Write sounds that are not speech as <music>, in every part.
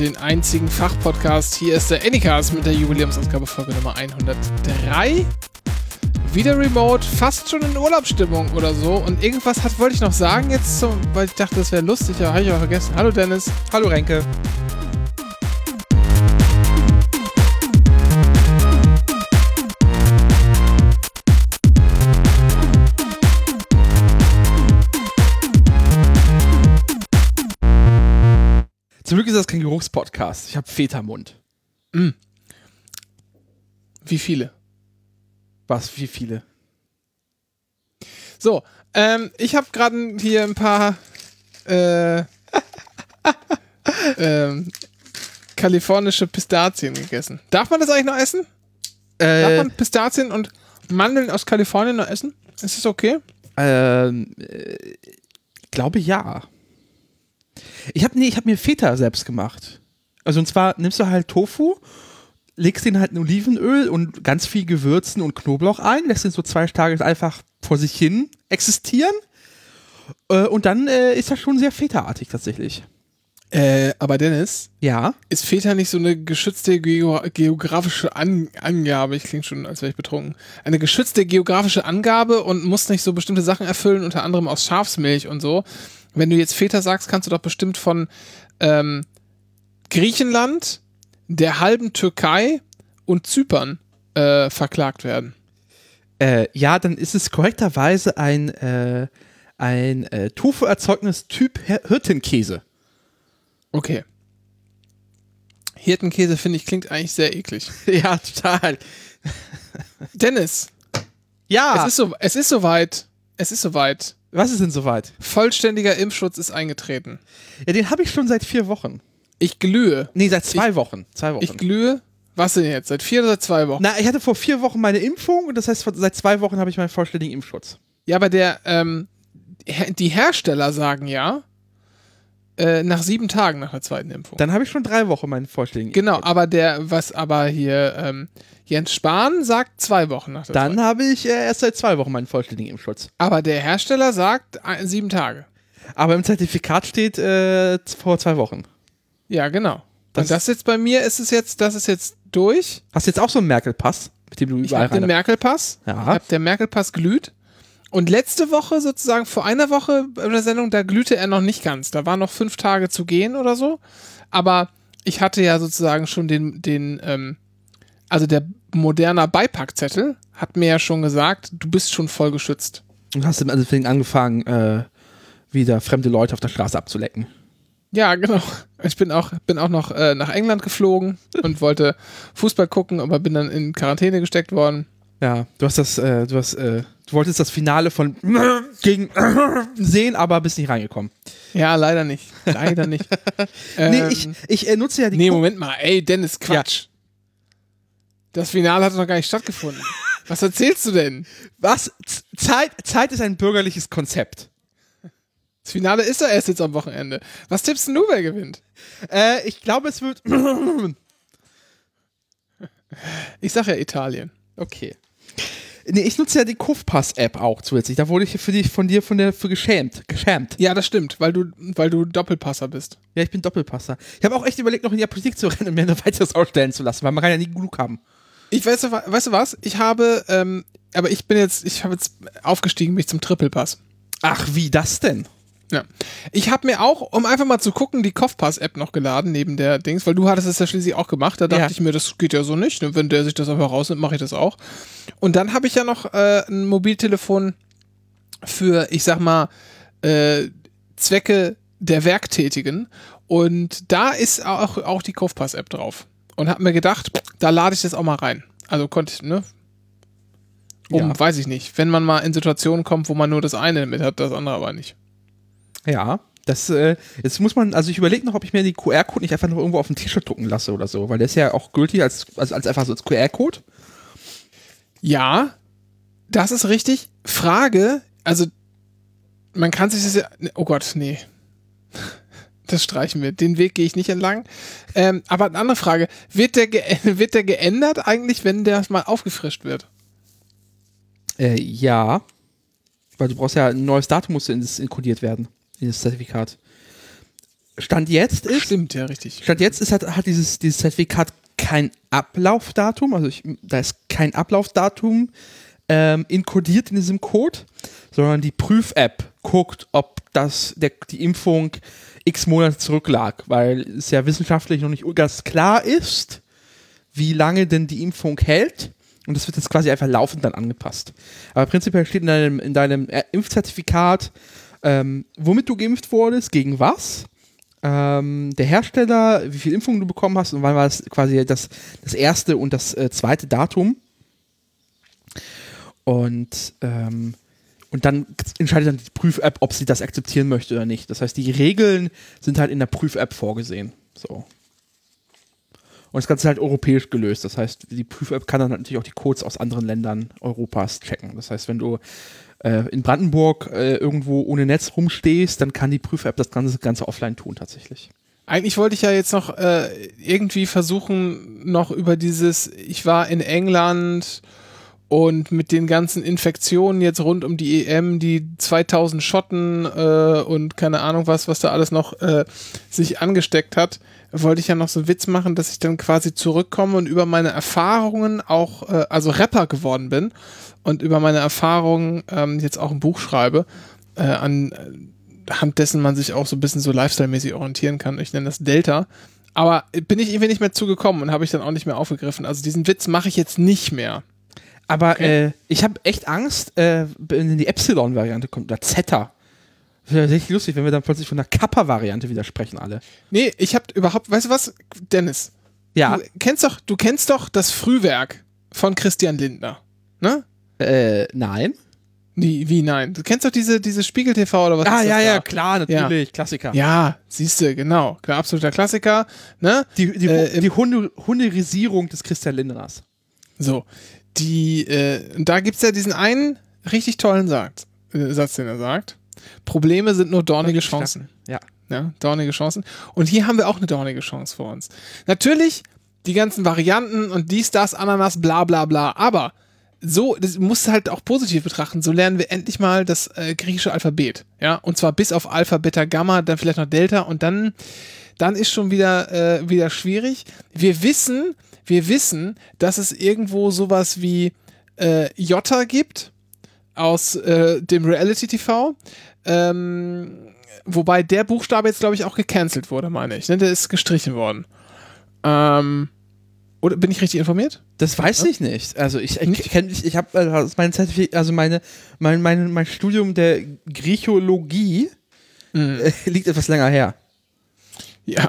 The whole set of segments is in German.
den einzigen Fachpodcast. Hier ist der Anycast mit der Jubiläumsausgabe Folge Nummer 103. Wieder remote, fast schon in Urlaubsstimmung oder so. Und irgendwas hat, wollte ich noch sagen jetzt, weil ich dachte, das wäre lustig, aber habe ich aber vergessen. Hallo Dennis. Hallo Renke. Zum Glück ist das kein Geruchspodcast. Ich habe Vätermund. Wie viele? Was? Wie viele? So, ähm, ich habe gerade hier ein paar äh, <laughs> ähm, kalifornische Pistazien gegessen. Darf man das eigentlich noch essen? Darf Äh, man Pistazien und Mandeln aus Kalifornien noch essen? Ist das okay? ähm, äh, ich glaube ja. Ich habe nee, ich habe mir Feta selbst gemacht. Also und zwar nimmst du halt Tofu, legst den halt in Olivenöl und ganz viel Gewürzen und Knoblauch ein, lässt den so zwei Tage einfach vor sich hin existieren. Äh, und dann äh, ist das schon sehr Feta-artig tatsächlich. Äh, aber Dennis, Ja. ist Feta nicht so eine geschützte geo geografische An Angabe? Ich klinge schon, als wäre ich betrunken. Eine geschützte geografische Angabe und muss nicht so bestimmte Sachen erfüllen, unter anderem aus Schafsmilch und so. Wenn du jetzt Feta sagst, kannst du doch bestimmt von ähm, Griechenland, der halben Türkei und Zypern äh, verklagt werden. Äh, ja, dann ist es korrekterweise ein, äh, ein äh, Tofu-Erzeugnis Typ Hir- Hirtenkäse. Okay. Hirtenkäse finde ich klingt eigentlich sehr eklig. <laughs> ja, total. Dennis, Ja, es ist so, es ist soweit. Es ist soweit. Was ist denn soweit? Vollständiger Impfschutz ist eingetreten. Ja, den habe ich schon seit vier Wochen. Ich glühe. Nee, seit zwei Wochen. Zwei Wochen. Ich glühe. Was denn jetzt? Seit vier oder seit zwei Wochen? Na, ich hatte vor vier Wochen meine Impfung und das heißt, seit zwei Wochen habe ich meinen vollständigen Impfschutz. Ja, aber der, ähm, die Hersteller sagen ja, äh, nach sieben Tagen nach der zweiten Impfung. Dann habe ich schon drei Wochen meinen vollständigen genau, Impfschutz. aber der, was aber hier, ähm, Jens Spahn sagt zwei Wochen nach der zweiten. Dann habe ich äh, erst seit zwei Wochen meinen vollständigen Impfschutz. Aber der Hersteller sagt äh, sieben Tage. Aber im Zertifikat steht äh, vor zwei Wochen. Ja, genau. Das- Und das jetzt bei mir ist es jetzt, das ist jetzt durch. Hast du jetzt auch so einen Merkel-Pass, mit dem du Ich überall habe den. Merkel-Pass. Ja. Ich habe der Merkel-Pass glüht. Und letzte Woche, sozusagen vor einer Woche in der Sendung, da glühte er noch nicht ganz. Da waren noch fünf Tage zu gehen oder so. Aber ich hatte ja sozusagen schon den, den, ähm, also der moderner Beipackzettel hat mir ja schon gesagt, du bist schon voll geschützt. Und hast also deswegen angefangen, äh, wieder fremde Leute auf der Straße abzulecken. Ja, genau. Ich bin auch, bin auch noch äh, nach England geflogen und wollte Fußball gucken, aber bin dann in Quarantäne gesteckt worden. Ja, du hast das, äh, du hast, äh, du wolltest das Finale von <laughs> gegen <laughs> sehen, aber bist nicht reingekommen. Ja, leider nicht. Leider nicht. <laughs> nee, Ähm, ich, ich äh, nutze ja die Nee, Ko- Moment mal. Ey, Dennis, Quatsch. Das Finale hat noch gar nicht stattgefunden. Was erzählst du denn? Was? Z- Zeit, Zeit ist ein bürgerliches Konzept. Das Finale ist ja erst jetzt am Wochenende. Was tippst du, wer gewinnt? Äh, ich glaube, es wird. Ich sag ja Italien. Okay. Nee, ich nutze ja die Kufpass-App auch zusätzlich. Da wurde ich für dich von dir von der für geschämt. Geschämt. Ja, das stimmt, weil du, weil du Doppelpasser bist. Ja, ich bin Doppelpasser. Ich habe auch echt überlegt, noch in die Apotheke zu rennen und mir eine weiteres ausstellen zu lassen, weil man kann ja nie genug haben. Ich weiß, weißt du was? Ich habe, ähm, aber ich bin jetzt, ich habe jetzt aufgestiegen, mich zum Triple-Pass. Ach, wie das denn? Ja. Ich habe mir auch, um einfach mal zu gucken, die Kopfpass-App noch geladen, neben der Dings, weil du hattest es ja schließlich auch gemacht. Da dachte Ja. ich mir, das geht ja so nicht. Ne? Wenn der sich das einfach rausnimmt, mache ich das auch. Und dann habe ich ja noch äh, ein Mobiltelefon für, ich sag mal, äh, Zwecke der Werktätigen. Und da ist auch, auch die Kopfpass-App drauf. Und habe mir gedacht, da lade ich das auch mal rein. Also konnte ich, ne? Um, Ja. weiß ich nicht. Wenn man mal in Situationen kommt, wo man nur das eine mit hat, das andere aber nicht. Ja, das, äh, jetzt muss man, also ich überlege noch, ob ich mir die QR-Code nicht einfach noch irgendwo auf ein T-Shirt drucken lasse oder so, weil der ist ja auch gültig als, als, als einfach so als QR-Code. Ja, das ist richtig. Frage, also man kann sich das ja. Oh Gott, nee. <laughs> Das streichen wir. Den Weg gehe ich nicht entlang. Ähm, aber eine andere Frage. Wird der, <laughs> wird der geändert eigentlich, wenn der mal aufgefrischt wird? Äh, ja. Weil du brauchst ja ein neues Datum, muss in das inkodiert werden, das Zertifikat. Stand jetzt ist, Stimmt, ja, richtig. Stand jetzt ist, hat, hat dieses, dieses Zertifikat kein Ablaufdatum, also ich, da ist kein Ablaufdatum ähm, inkodiert in diesem Code, sondern die Prüf-App guckt, ob das, der, die Impfung x Monate zurücklag, weil es ja wissenschaftlich noch nicht ganz klar ist, wie lange denn die Impfung hält. Und das wird jetzt quasi einfach laufend dann angepasst. Aber prinzipiell steht in deinem, in deinem äh, Impfzertifikat, ähm, womit du geimpft wurdest, gegen was, ähm, der Hersteller, wie viele Impfungen du bekommen hast und wann war das quasi das, das erste und das äh, zweite Datum. Und, ähm, und dann entscheidet dann die Prüf-App, ob sie das akzeptieren möchte oder nicht. Das heißt, die Regeln sind halt in der Prüf-App vorgesehen. So. Und das Ganze ist halt europäisch gelöst. Das heißt, die Prüf-App kann dann natürlich auch die Codes aus anderen Ländern Europas checken. Das heißt, wenn du äh, in Brandenburg äh, irgendwo ohne Netz rumstehst, dann kann die Prüf-App das Ganze, Ganze offline tun tatsächlich. Eigentlich wollte ich ja jetzt noch äh, irgendwie versuchen, noch über dieses, ich war in England und mit den ganzen Infektionen jetzt rund um die EM, die 2000 Schotten äh, und keine Ahnung was, was da alles noch äh, sich angesteckt hat, wollte ich ja noch so einen Witz machen, dass ich dann quasi zurückkomme und über meine Erfahrungen auch, äh, also Rapper geworden bin und über meine Erfahrungen ähm, jetzt auch ein Buch schreibe, äh, an äh, dessen man sich auch so ein bisschen so lifestyle-mäßig orientieren kann. Ich nenne das Delta. Aber bin ich irgendwie nicht mehr zugekommen und habe ich dann auch nicht mehr aufgegriffen. Also diesen Witz mache ich jetzt nicht mehr. Aber Okay. äh, ich habe echt Angst, äh, wenn die Epsilon-Variante kommt, oder Zeta. Wäre richtig lustig, wenn wir dann plötzlich von der Kappa-Variante widersprechen alle. Nee, ich habe überhaupt, weißt du was, Dennis? Ja. Du kennst doch, du kennst doch das Frühwerk von Christian Lindner. Ne? Äh, nein. Wie, wie nein? Du kennst doch diese, diese Spiegel TV oder was Ah, ist das ja, da? ja, klar, natürlich. Klassiker. Ja, siehst du, genau. Klar, absoluter Klassiker. Ne? Die, die, Äh, die Hunde, Hunderisierung des Christian Lindners. So, die, äh, da gibt's ja diesen einen richtig tollen Satz, äh, Satz, den er sagt. Probleme sind nur dornige Chancen. Ja. Ja, dornige Chancen. Und hier haben wir auch eine dornige Chance vor uns. Natürlich die ganzen Varianten und dies, das, Ananas, bla bla bla, aber so, das musst du halt auch positiv betrachten. So lernen wir endlich mal das äh, griechische Alphabet. Ja, und zwar bis auf Alpha, Beta, Gamma, dann vielleicht noch Delta und dann, dann ist schon wieder, äh, wieder schwierig. Wir wissen, wir wissen, dass es irgendwo sowas wie äh, Jota gibt aus äh, dem Reality TV. Ähm, wobei der Buchstabe jetzt, glaube ich, auch gecancelt wurde, meine ich. Ne? Der ist gestrichen worden. Ähm, oder bin ich richtig informiert? Das weiß ich nicht. Also ich ich, kenn- ich, ich habe also mein Zertifikat, also meine, mein, mein, mein Studium der Griechologie äh, liegt etwas länger her. Ja.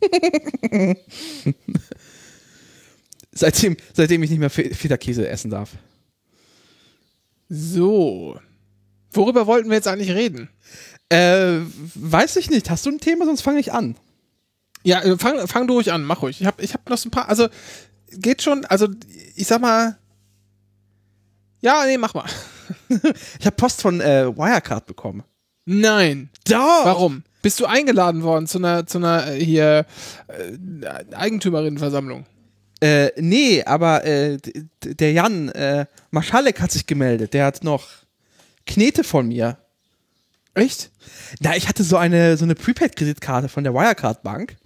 <laughs> Seitdem, seitdem ich nicht mehr Fe- Feta-Käse essen darf. So. Worüber wollten wir jetzt eigentlich reden? Äh, weiß ich nicht. Hast du ein Thema? Sonst fange ich an. Ja, äh, fang, fang du ruhig an, mach ruhig. Ich habe ich hab noch so ein paar, also geht schon, also ich sag mal, ja, nee, mach mal. <laughs> Ich habe Post von äh, Wirecard bekommen. Nein. Doch! Warum? Bist du eingeladen worden zu einer, zu einer äh, hier äh, Eigentümerinnenversammlung? Äh, nee, aber äh, der Jan äh, Maschalek hat sich gemeldet. Der hat noch Knete von mir. Echt? Na, ich hatte so eine, so eine Prepaid-Kreditkarte von der Wirecard-Bank.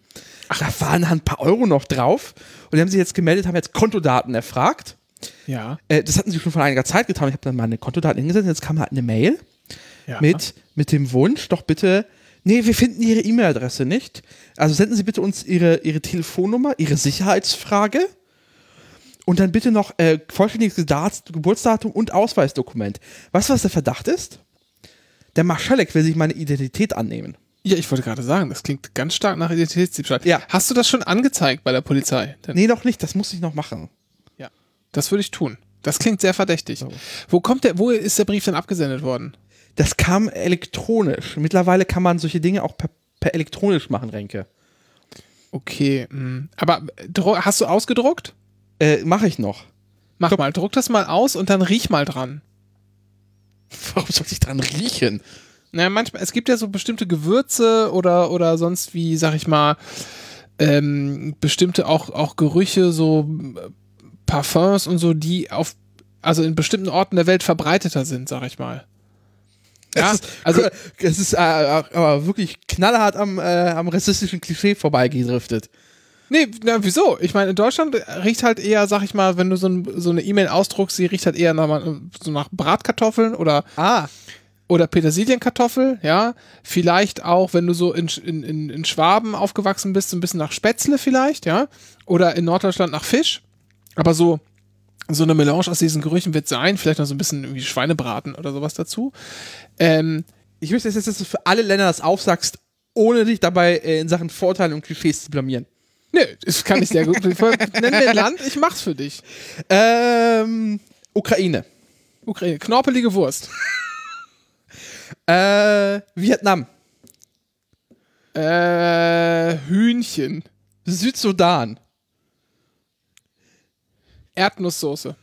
Ach, da waren ein paar Euro noch drauf. Und die haben sich jetzt gemeldet, haben jetzt Kontodaten erfragt. Ja. Äh, das hatten sie schon vor einiger Zeit getan. Ich habe dann meine Kontodaten hingesetzt. Jetzt kam halt eine Mail ja. mit, mit dem Wunsch, doch bitte, nee, wir finden Ihre E-Mail-Adresse nicht. Also senden Sie bitte uns Ihre, Ihre Telefonnummer, Ihre Sicherheitsfrage und dann bitte noch äh, vollständiges Dat Geburtsdatum und Ausweisdokument. Weißt du, was der Verdacht ist? Der Marschalek will sich meine Identität annehmen. Ja, ich wollte gerade sagen, das klingt ganz stark nach Identitätsdiebstahl. Ja. Hast du das schon angezeigt bei der Polizei? Denn Nee, noch nicht, das muss ich noch machen. Ja. Das würde ich tun. Das klingt sehr verdächtig. So. Wo kommt der, wo ist der Brief dann abgesendet worden? Das kam elektronisch. Mittlerweile kann man solche Dinge auch per, per elektronisch machen, Renke. Okay, mh. aber äh, hast du ausgedruckt? Äh, mache ich noch. Mach mal, druck das mal aus und dann riech mal dran. <laughs> Warum soll ich dran riechen? Naja, manchmal, es gibt ja so bestimmte Gewürze oder, oder sonst wie, sag ich mal, ähm, bestimmte auch, auch Gerüche, so äh, Parfums und so, die auf, also in bestimmten Orten der Welt verbreiteter sind, sag ich mal. Ja, Es ist, also- also es ist äh, aber wirklich knallhart am, äh, am rassistischen Klischee vorbeigedriftet. Nee, na, wieso? Ich meine, in Deutschland riecht halt eher, sag ich mal, wenn du so, ein, so eine E-Mail ausdruckst, sie riecht halt eher nach, so nach Bratkartoffeln oder, Ah. oder Petersilienkartoffel, ja. Vielleicht auch, wenn du so in, in, in, in Schwaben aufgewachsen bist, so ein bisschen nach Spätzle vielleicht, ja. Oder in Norddeutschland nach Fisch. Aber so, so eine Melange aus diesen Gerüchen wird sein. Vielleicht noch so ein bisschen irgendwie Schweinebraten oder sowas dazu. Ähm, Ich möchte jetzt, dass du für alle Länder das aufsagst, ohne dich dabei äh, in Sachen Vorteilen und Klischees zu blamieren. nö, das kann ich sehr gut. Nenn mir ein Land, ich mach's für dich. Ähm, Ukraine. Ukraine, knorpelige Wurst. <laughs> Äh, Vietnam. Äh, Hühnchen. Südsudan. Erdnusssoße.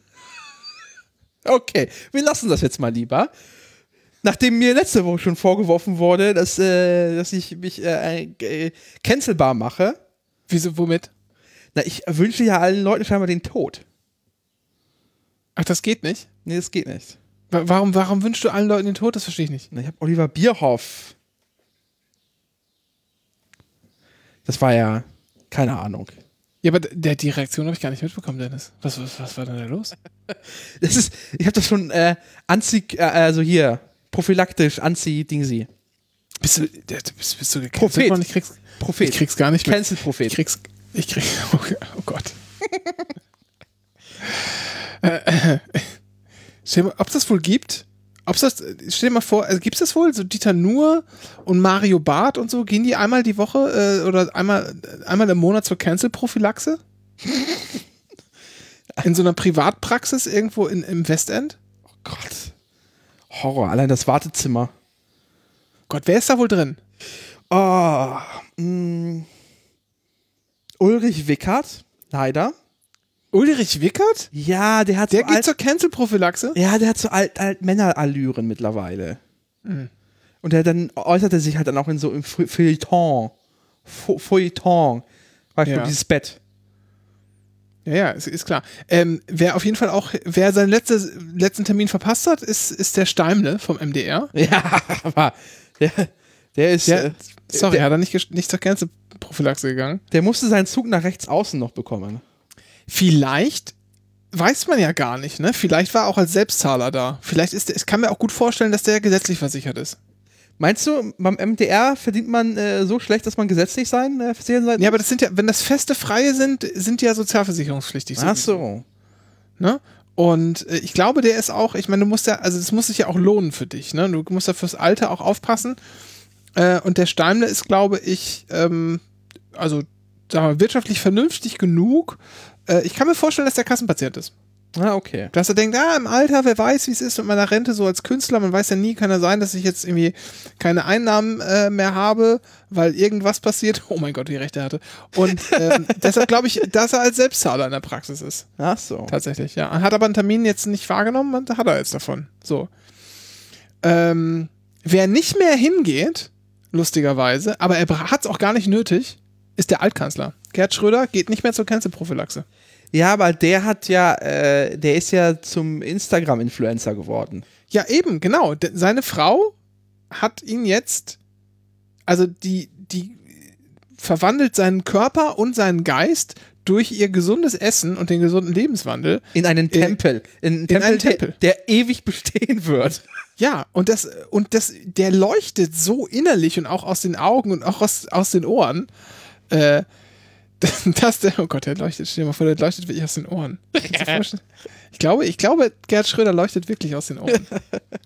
Okay, wir lassen das jetzt mal lieber. Nachdem mir letzte Woche schon vorgeworfen wurde, dass, äh, dass ich mich äh, äh, cancelbar mache, Wieso, womit? na, ich wünsche ja allen Leuten scheinbar den Tod. Ach, das geht nicht? Nee, das geht nicht. Wa- Warum, warum wünschst du allen Leuten den Tod? Das verstehe ich nicht. Na, Ich habe Oliver Bierhoff. Das war ja, keine Ahnung. Ja, aber der, die Reaktion habe ich gar nicht mitbekommen, Dennis. Was, was, was war denn da los? <laughs> Das ist, ich habe das schon äh, anzi, äh, also hier, prophylaktisch, anzi-dingsi. Bist du, bist, bist du gecancelt Prophet. worden? Ich krieg's, Prophet. ich krieg's gar nicht mit. Ich Cancel-Prophet. krieg's, ich krieg, <laughs> oh, oh Gott. <laughs> äh, äh, mal, ob es das wohl gibt? Ob's das, stell dir mal vor, also gibt's das wohl? So Dieter Nuhr und Mario Barth und so, gehen die einmal die Woche äh, oder einmal, einmal im Monat zur Cancel-Prophylaxe? <laughs> In so einer Privatpraxis irgendwo in, im Westend? Oh Gott. Horror, allein das Wartezimmer. Gott, wer ist da wohl drin? Oh, mh. Ulrich Wickert, leider. Ulrich Wickert? Ja, der hat Der so geht alt, zur Cancel-Prophylaxe? ja, der hat so alt, alt Männerallüren mittlerweile. Und der dann äußerte sich halt dann auch in so im Feu- Feuilleton. Feu- Feuilleton. Beispiel Ja. dieses Bett. Ja, ja, ist, ist klar. Ähm, wer auf jeden Fall auch, wer seinen letzte, letzten Termin verpasst hat, ist, ist der Steimle vom MDR. <laughs> Ja, aber der, der ist, Der, äh, sorry, der, hat er nicht, nicht zur Cancel-Prophylaxe gegangen. der musste seinen Zug nach rechts außen noch bekommen. Vielleicht weiß man ja gar nicht, ne? Vielleicht war er auch als Selbstzahler da. Vielleicht ist der, ich kann mir auch gut vorstellen, dass der gesetzlich versichert ist. Meinst du, beim MDR verdient man äh, so schlecht, dass man gesetzlich sein, äh, versichert sein Ja, aber das sind ja, wenn das feste Freie sind, sind die ja sozialversicherungspflichtig. Ach so. Ne? Und äh, ich glaube, der ist auch, ich meine, du musst ja, also das muss sich ja auch lohnen für dich, ne? Du musst ja fürs Alter auch aufpassen. Äh, und der Steimle ist, glaube ich, ähm, also sagen wir, wirtschaftlich vernünftig genug. Äh, ich kann mir vorstellen, dass der Kassenpatient ist. Ah, okay. Dass er denkt, ah, im Alter, wer weiß, wie es ist mit meiner Rente so als Künstler, man weiß ja nie, kann ja sein, dass ich jetzt irgendwie keine Einnahmen äh, mehr habe, weil irgendwas passiert. <laughs> Oh mein Gott, wie recht er hatte. Und ähm, <laughs> deshalb glaube ich, dass er als Selbstzahler in der Praxis ist. Ach so. Tatsächlich, ja. Hat aber einen Termin jetzt nicht wahrgenommen und hat er jetzt davon. So. Ähm, wer nicht mehr hingeht, lustigerweise, aber er hat es auch gar nicht nötig, ist der Altkanzler. Gerd Schröder geht nicht mehr zur Cancel-Prophylaxe. Ja, aber der hat ja, äh, der ist ja zum Instagram-Influencer geworden. Ja, eben, genau. De seine Frau hat ihn jetzt, also die, die verwandelt seinen Körper und seinen Geist durch ihr gesundes Essen und den gesunden Lebenswandel. In einen Tempel. In einen Tempel, einen der- Tempel. Der, ewig bestehen wird. Ja, und das, und das, der leuchtet so innerlich und auch aus den Augen und auch aus, aus den Ohren, äh, <laughs> dass der, oh Gott, der leuchtet, stell dir mal vor, der leuchtet wirklich aus den Ohren. <laughs> Ich glaube, ich glaube, Gerd Schröder leuchtet wirklich aus den Ohren.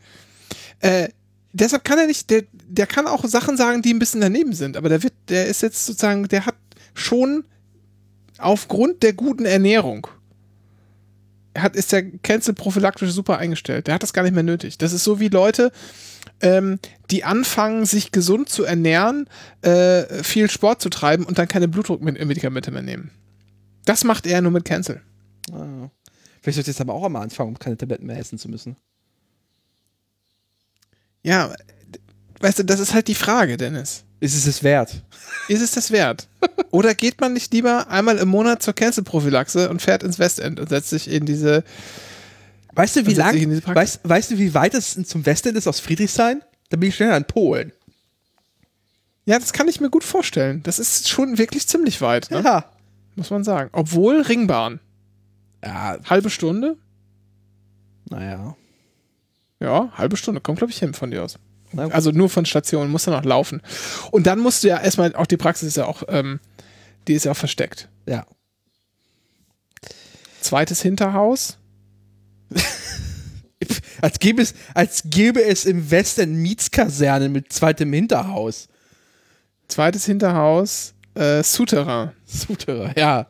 <laughs> äh, deshalb kann er nicht, der, der kann auch Sachen sagen, die ein bisschen daneben sind, aber der wird, der ist jetzt sozusagen, der hat schon aufgrund der guten Ernährung hat, ist der Cancel prophylaktisch super eingestellt. Der hat das gar nicht mehr nötig. Das ist so wie Leute, ähm, die anfangen, sich gesund zu ernähren, äh, viel Sport zu treiben und dann keine Blutdruckmedikamente mehr nehmen. Das macht er nur mit Cancel. Ah. Vielleicht sollte ich jetzt aber auch einmal anfangen, um keine Tabletten mehr essen zu müssen. Ja, weißt du, das ist halt die Frage, Dennis. Ist es es wert? Ist es das wert? Oder geht man nicht lieber einmal im Monat zur Cancel-Prophylaxe und fährt ins Westend und setzt sich in diese. Weißt du, wie lang, weißt, weißt du, wie weit es zum Westend ist aus Friedrichshain? Da bin ich schneller in Polen. Ja, das kann ich mir gut vorstellen. Das ist schon wirklich ziemlich weit, ne? Ja. muss man sagen. Obwohl Ringbahn. Ja, Halbe Stunde? naja. Ja, halbe Stunde. Kommt, glaube ich, hin von dir aus. Also nur von Station, muss dann auch laufen. Und dann musst du ja erstmal, auch die Praxis ist ja auch, ähm, die ist ja auch versteckt. Ja. Zweites Hinterhaus. <laughs> Als gäbe es, als gäbe es im Westen Mietskaserne mit zweitem Hinterhaus. Zweites Hinterhaus, äh, Souterrain. Souterrain, ja.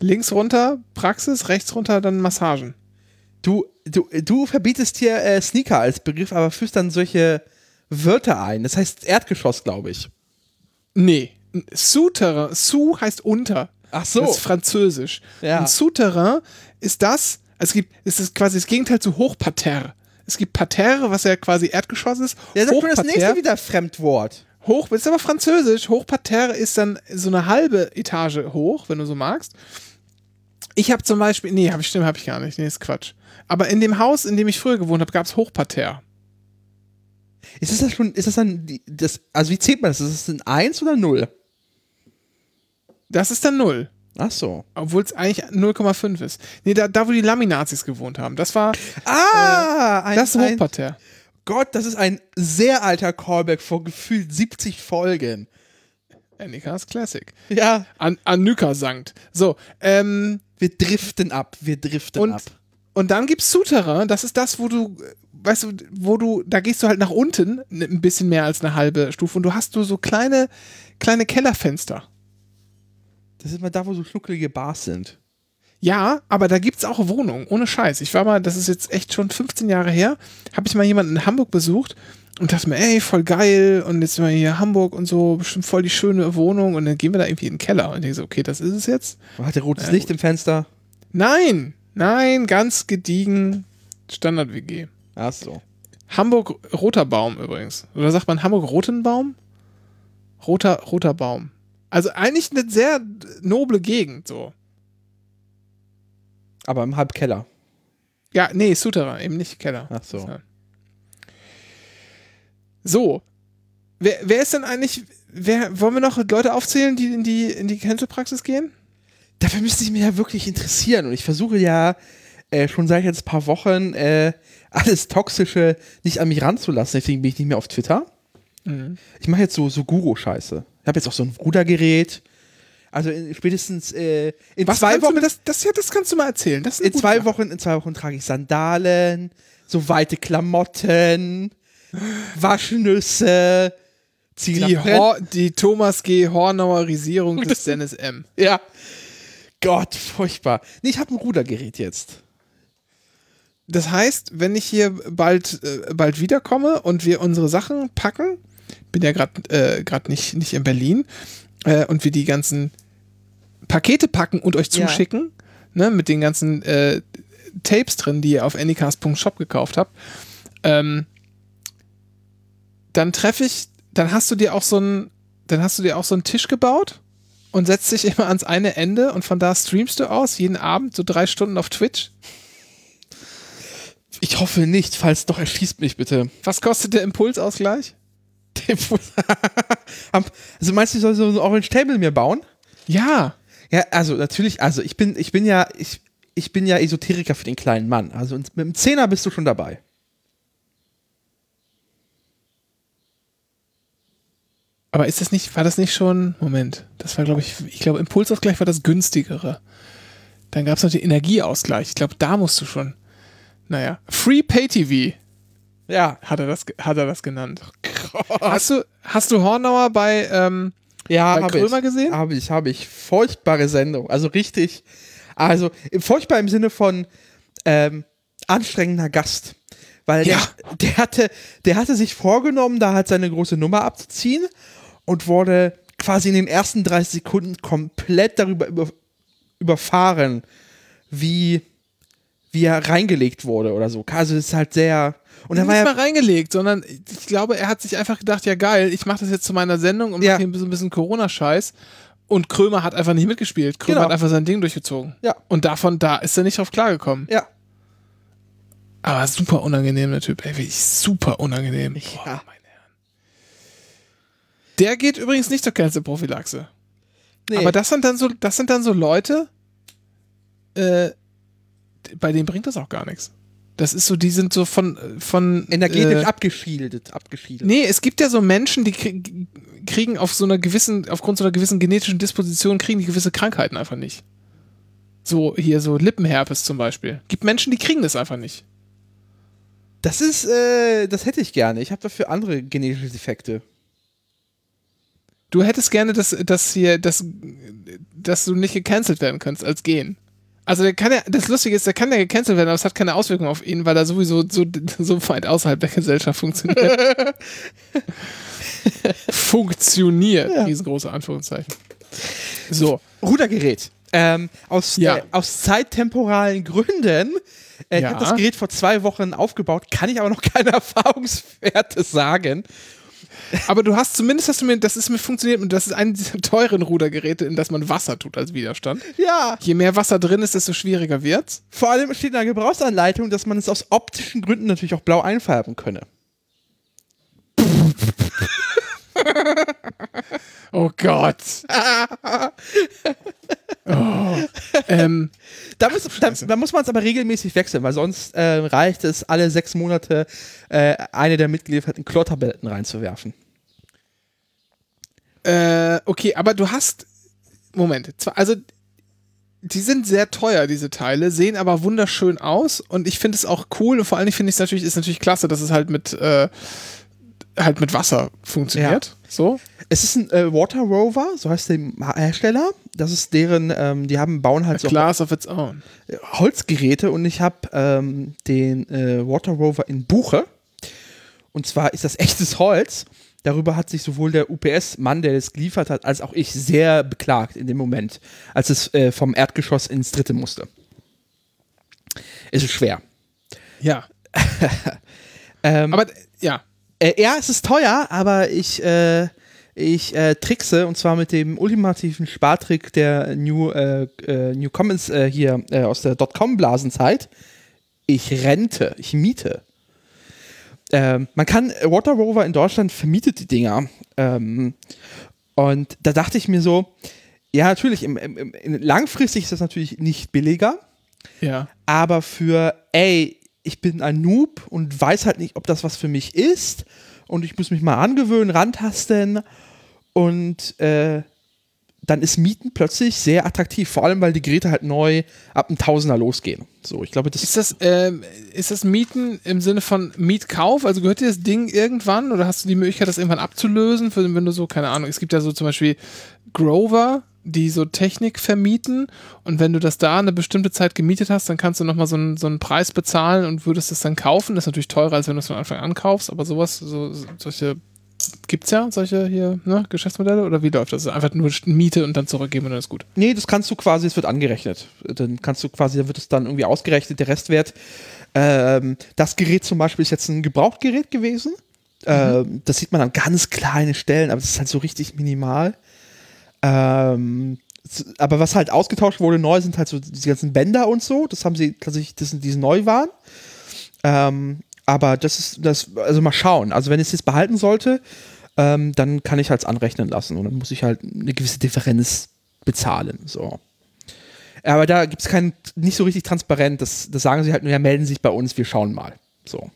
Links runter Praxis, rechts runter dann Massagen. Du, du, du verbietest hier äh, Sneaker als Begriff, aber führst dann solche Wörter ein. Das heißt Erdgeschoss, glaube ich. Nee, Souterrain. Sous heißt unter. Ach so. Das ist französisch. Ja. Und Souterrain ist das, es gibt, es ist quasi das Gegenteil zu Hochparterre. Es gibt Parterre, was ja quasi Erdgeschoss ist. Ja, sag mal das nächste wieder Fremdwort. Hoch, das ist aber französisch. Hochparterre ist dann so eine halbe Etage hoch, wenn du so magst. Ich habe zum Beispiel, nee, habe ich stimmt, habe ich gar nicht. Nee, ist Quatsch. Aber in dem Haus, in dem ich früher gewohnt habe, gab es Hochparterre. Ist das, dann schon, ist das dann, die, das, also wie zählt man das? Ist das ein 1 oder 0? Das ist dann null. Ach so. Obwohl es eigentlich 0,5 ist. Nee, da, da wo die Laminazis gewohnt haben. Das war Ah, ein, das ein, Hochparterre. Gott, das ist ein sehr alter Callback vor gefühlt 70 Folgen. Annikas Classic. Ja, An Annika sankt. So, ähm, wir driften ab, wir driften und, ab. und dann gibt's Souterrain, das ist das, wo du, äh, weißt du, wo du, da gehst du halt nach unten, ein bisschen mehr als eine halbe Stufe und du hast du so kleine, kleine Kellerfenster. Das ist mal da, wo so schnuckelige Bars sind. Ja, aber da gibt's auch Wohnungen, ohne Scheiß. Ich war mal, das ist jetzt echt schon 15 Jahre her, habe ich mal jemanden in Hamburg besucht und dachte mir, ey, voll geil und jetzt sind wir hier in Hamburg und so, bestimmt voll die schöne Wohnung und dann gehen wir da irgendwie in den Keller und ich so, okay, das ist es jetzt. Hat der rotes Ja, Licht im Fenster? Nein, nein, ganz gediegen Standard-WG. Ach so. Hamburg roter Baum übrigens. Oder sagt man Hamburg roten Baum? Roter, roter Baum. Also eigentlich eine sehr noble Gegend, so. Aber im Halbkeller. Ja, nee, Souterrain, eben nicht Keller. Ach so. So. Wer, wer ist denn eigentlich, wer, wollen wir noch Leute aufzählen, die in die, in die Cancel-Praxis gehen? Dafür müsste ich mich ja wirklich interessieren. Und ich versuche ja äh, schon seit jetzt ein paar Wochen äh, alles Toxische nicht an mich ranzulassen. Deswegen bin ich nicht mehr auf Twitter. Ich mache jetzt so, so Guru-Scheiße. Ich habe jetzt auch so ein Rudergerät. Also in, spätestens äh, in Was zwei Wochen. das, das, ja, das kannst du mal erzählen. In zwei Sache. Wochen, in zwei Wochen trage ich Sandalen, so weite Klamotten, Waschnüsse, ziehe Die, die Thomas G. Hornauerisierung <laughs> des Dennis M. Ja. Gott, furchtbar. Nee, ich habe ein Rudergerät jetzt. Das heißt, wenn ich hier bald, äh, bald wiederkomme und wir unsere Sachen packen, bin ja gerade äh, grad nicht, nicht in Berlin, äh, und wir die ganzen Pakete packen und euch Ja. zuschicken, ne, mit den ganzen äh, Tapes drin, die ihr auf anycast.shop gekauft habt, ähm, dann treffe ich, dann hast du dir auch so einen, dann hast du dir auch so einen Tisch gebaut und setzt dich immer ans eine Ende und von da streamst du aus, jeden Abend so drei Stunden auf Twitch. Ich hoffe nicht, falls doch, erschießt mich bitte. Was kostet der Impulsausgleich? <laughs> also meinst du, ich soll so ein Orange Table mir bauen? Ja. Ja, also natürlich, also ich bin, ich bin ja, ich, ich bin ja Esoteriker für den kleinen Mann. Also mit dem Zehner bist du schon dabei. Aber ist das nicht, war das nicht schon, Moment, das war glaube ich, ich glaube Impulsausgleich war das günstigere. Dann gab es noch den Energieausgleich. Ich glaube, da musst du schon, naja, Free Pay TV Ja. hat er das, hat er das genannt. Hast du, hast du Hornauer bei, ähm, Ja, Bei habe Krömer ich. gesehen? Habe ich, habe ich. Furchtbare Sendung. Also richtig, also furchtbar im Sinne von ähm, anstrengender Gast. Weil Ja. der, der, hatte, der hatte sich vorgenommen, da halt seine große Nummer abzuziehen und wurde quasi in den ersten 30 Sekunden komplett darüber über, überfahren, wie, wie er reingelegt wurde oder so. Also es ist halt sehr. Und dann nicht war mal er, reingelegt, sondern ich glaube, er hat sich einfach gedacht, ja geil, ich mache das jetzt zu meiner Sendung und Ja. mache hier ein bisschen, ein bisschen Corona-Scheiß. Und Krömer hat einfach nicht mitgespielt. Krömer Genau. hat einfach sein Ding durchgezogen. Ja. Und davon, da ist er nicht drauf klargekommen. ja. Aber super unangenehm, der Typ. Ey, wirklich super unangenehm. Ja. Boah, meine Der geht übrigens nicht zur Cancel-Prophylaxe. Nee. Aber das sind dann so, das sind dann so Leute, äh, bei denen bringt das auch gar nichts. Das ist so, die sind so von, von energetisch äh, abgeschiedet, abgeschiedet. Nee, es gibt ja so Menschen, die krie- kriegen auf so einer gewissen, aufgrund so einer gewissen genetischen Disposition, kriegen die gewisse Krankheiten einfach nicht. So, hier so Lippenherpes zum Beispiel. Gibt Menschen, die kriegen das einfach nicht. Das ist, äh, das hätte ich gerne. Ich habe dafür andere genetische Defekte. Du hättest gerne, dass, dass hier, dass, dass du nicht gecancelt werden kannst als Gen. Also der kann ja, das Lustige ist, der kann ja gecancelt werden, aber es hat keine Auswirkung auf ihn, weil er sowieso so, so weit außerhalb der Gesellschaft funktioniert. <laughs> funktioniert. Ja. Riesengroße Anführungszeichen. So. Rudergerät. Ähm, aus, Ja. äh, aus zeittemporalen Gründen. Äh, Ich Ja. habe das Gerät vor zwei Wochen aufgebaut, kann ich aber noch keine <laughs> Erfahrungswerte sagen. Aber du hast zumindest hast du mir, das ist mir funktioniert und das ist ein dieser <laughs> teuren Rudergeräte, in das man Wasser tut als Widerstand. Ja. Je mehr Wasser drin ist, desto schwieriger wird's. Vor allem steht in der Gebrauchsanleitung, dass man es aus optischen Gründen natürlich auch blau einfärben könne. <laughs> Oh Gott. <laughs> oh. ähm, Da muss, da, da muss man es aber regelmäßig wechseln, weil sonst äh, reicht es, alle sechs Monate äh, eine der mitgelieferten Chlortabletten reinzuwerfen. Äh, okay, aber du hast. Moment, also die sind sehr teuer, diese Teile, sehen aber wunderschön aus und ich finde es auch cool und vor allem finde ich es natürlich, ist natürlich klasse, dass es halt mit äh, halt mit Wasser funktioniert. So. Es ist ein äh, Water Rover, so heißt der Hersteller. Das ist deren, ähm, die haben, bauen halt so Class of its own. Holzgeräte und ich habe ähm, den äh, Water Rover in Buche. Und zwar ist das echtes Holz. Darüber hat sich sowohl der UPS-Mann, der das geliefert hat, als auch ich sehr beklagt in dem Moment, als es äh, vom Erdgeschoss ins dritte musste. Es ist schwer. Ja. Ähm, <laughs> Aber ja. Äh, ja, es ist teuer, aber ich, äh, ich äh, trickse und zwar mit dem ultimativen Spartrick der New, äh, äh, New Commons äh, hier aus der Dotcom-Blasenzeit. Ich rente, ich miete. Ähm, man kann Water Rover in Deutschland vermietet die Dinger. Ähm, und da dachte ich mir so, ja, natürlich, im, im, im, langfristig ist das natürlich nicht billiger, Ja. aber für, ey, ich bin ein Noob und weiß halt nicht, ob das was für mich ist und ich muss mich mal angewöhnen, rantasten und äh, dann ist Mieten plötzlich sehr attraktiv, vor allem weil die Geräte halt neu ab einem Tausender losgehen. So, ich glaube, das Ist das, ähm, ist das Mieten im Sinne von Mietkauf? Also gehört dir das Ding irgendwann oder hast du die Möglichkeit, das irgendwann abzulösen? Für, wenn du so, keine Ahnung, es gibt ja so zum Beispiel Grover, die so Technik vermieten und wenn du das da eine bestimmte Zeit gemietet hast, dann kannst du nochmal so einen, so einen Preis bezahlen und würdest das dann kaufen. Das ist natürlich teurer, als wenn du es von Anfang an kaufst, aber sowas, so, solche gibt's ja, solche hier, ne, Geschäftsmodelle oder wie läuft das? Einfach nur Miete und dann zurückgeben und dann ist gut. Nee, das kannst du quasi, es wird angerechnet. Dann kannst du quasi, da wird es dann irgendwie ausgerechnet, der Restwert. Ähm, das Gerät zum Beispiel ist jetzt ein Gebrauchtgerät gewesen. Ähm, das sieht man an ganz kleinen Stellen, aber es ist halt so richtig minimal. Ähm, aber was halt ausgetauscht wurde neu, sind halt so diese ganzen Bänder und so. Das haben sie tatsächlich, das sind diese neu waren. Ähm, aber das ist, das, also mal schauen. Also wenn ich es jetzt behalten sollte, ähm, dann kann ich halt anrechnen lassen und dann muss ich halt eine gewisse Differenz bezahlen. So. Aber da gibt es kein, nicht so richtig transparent. Das, das sagen sie halt nur, ja, melden sich bei uns, wir schauen mal. So.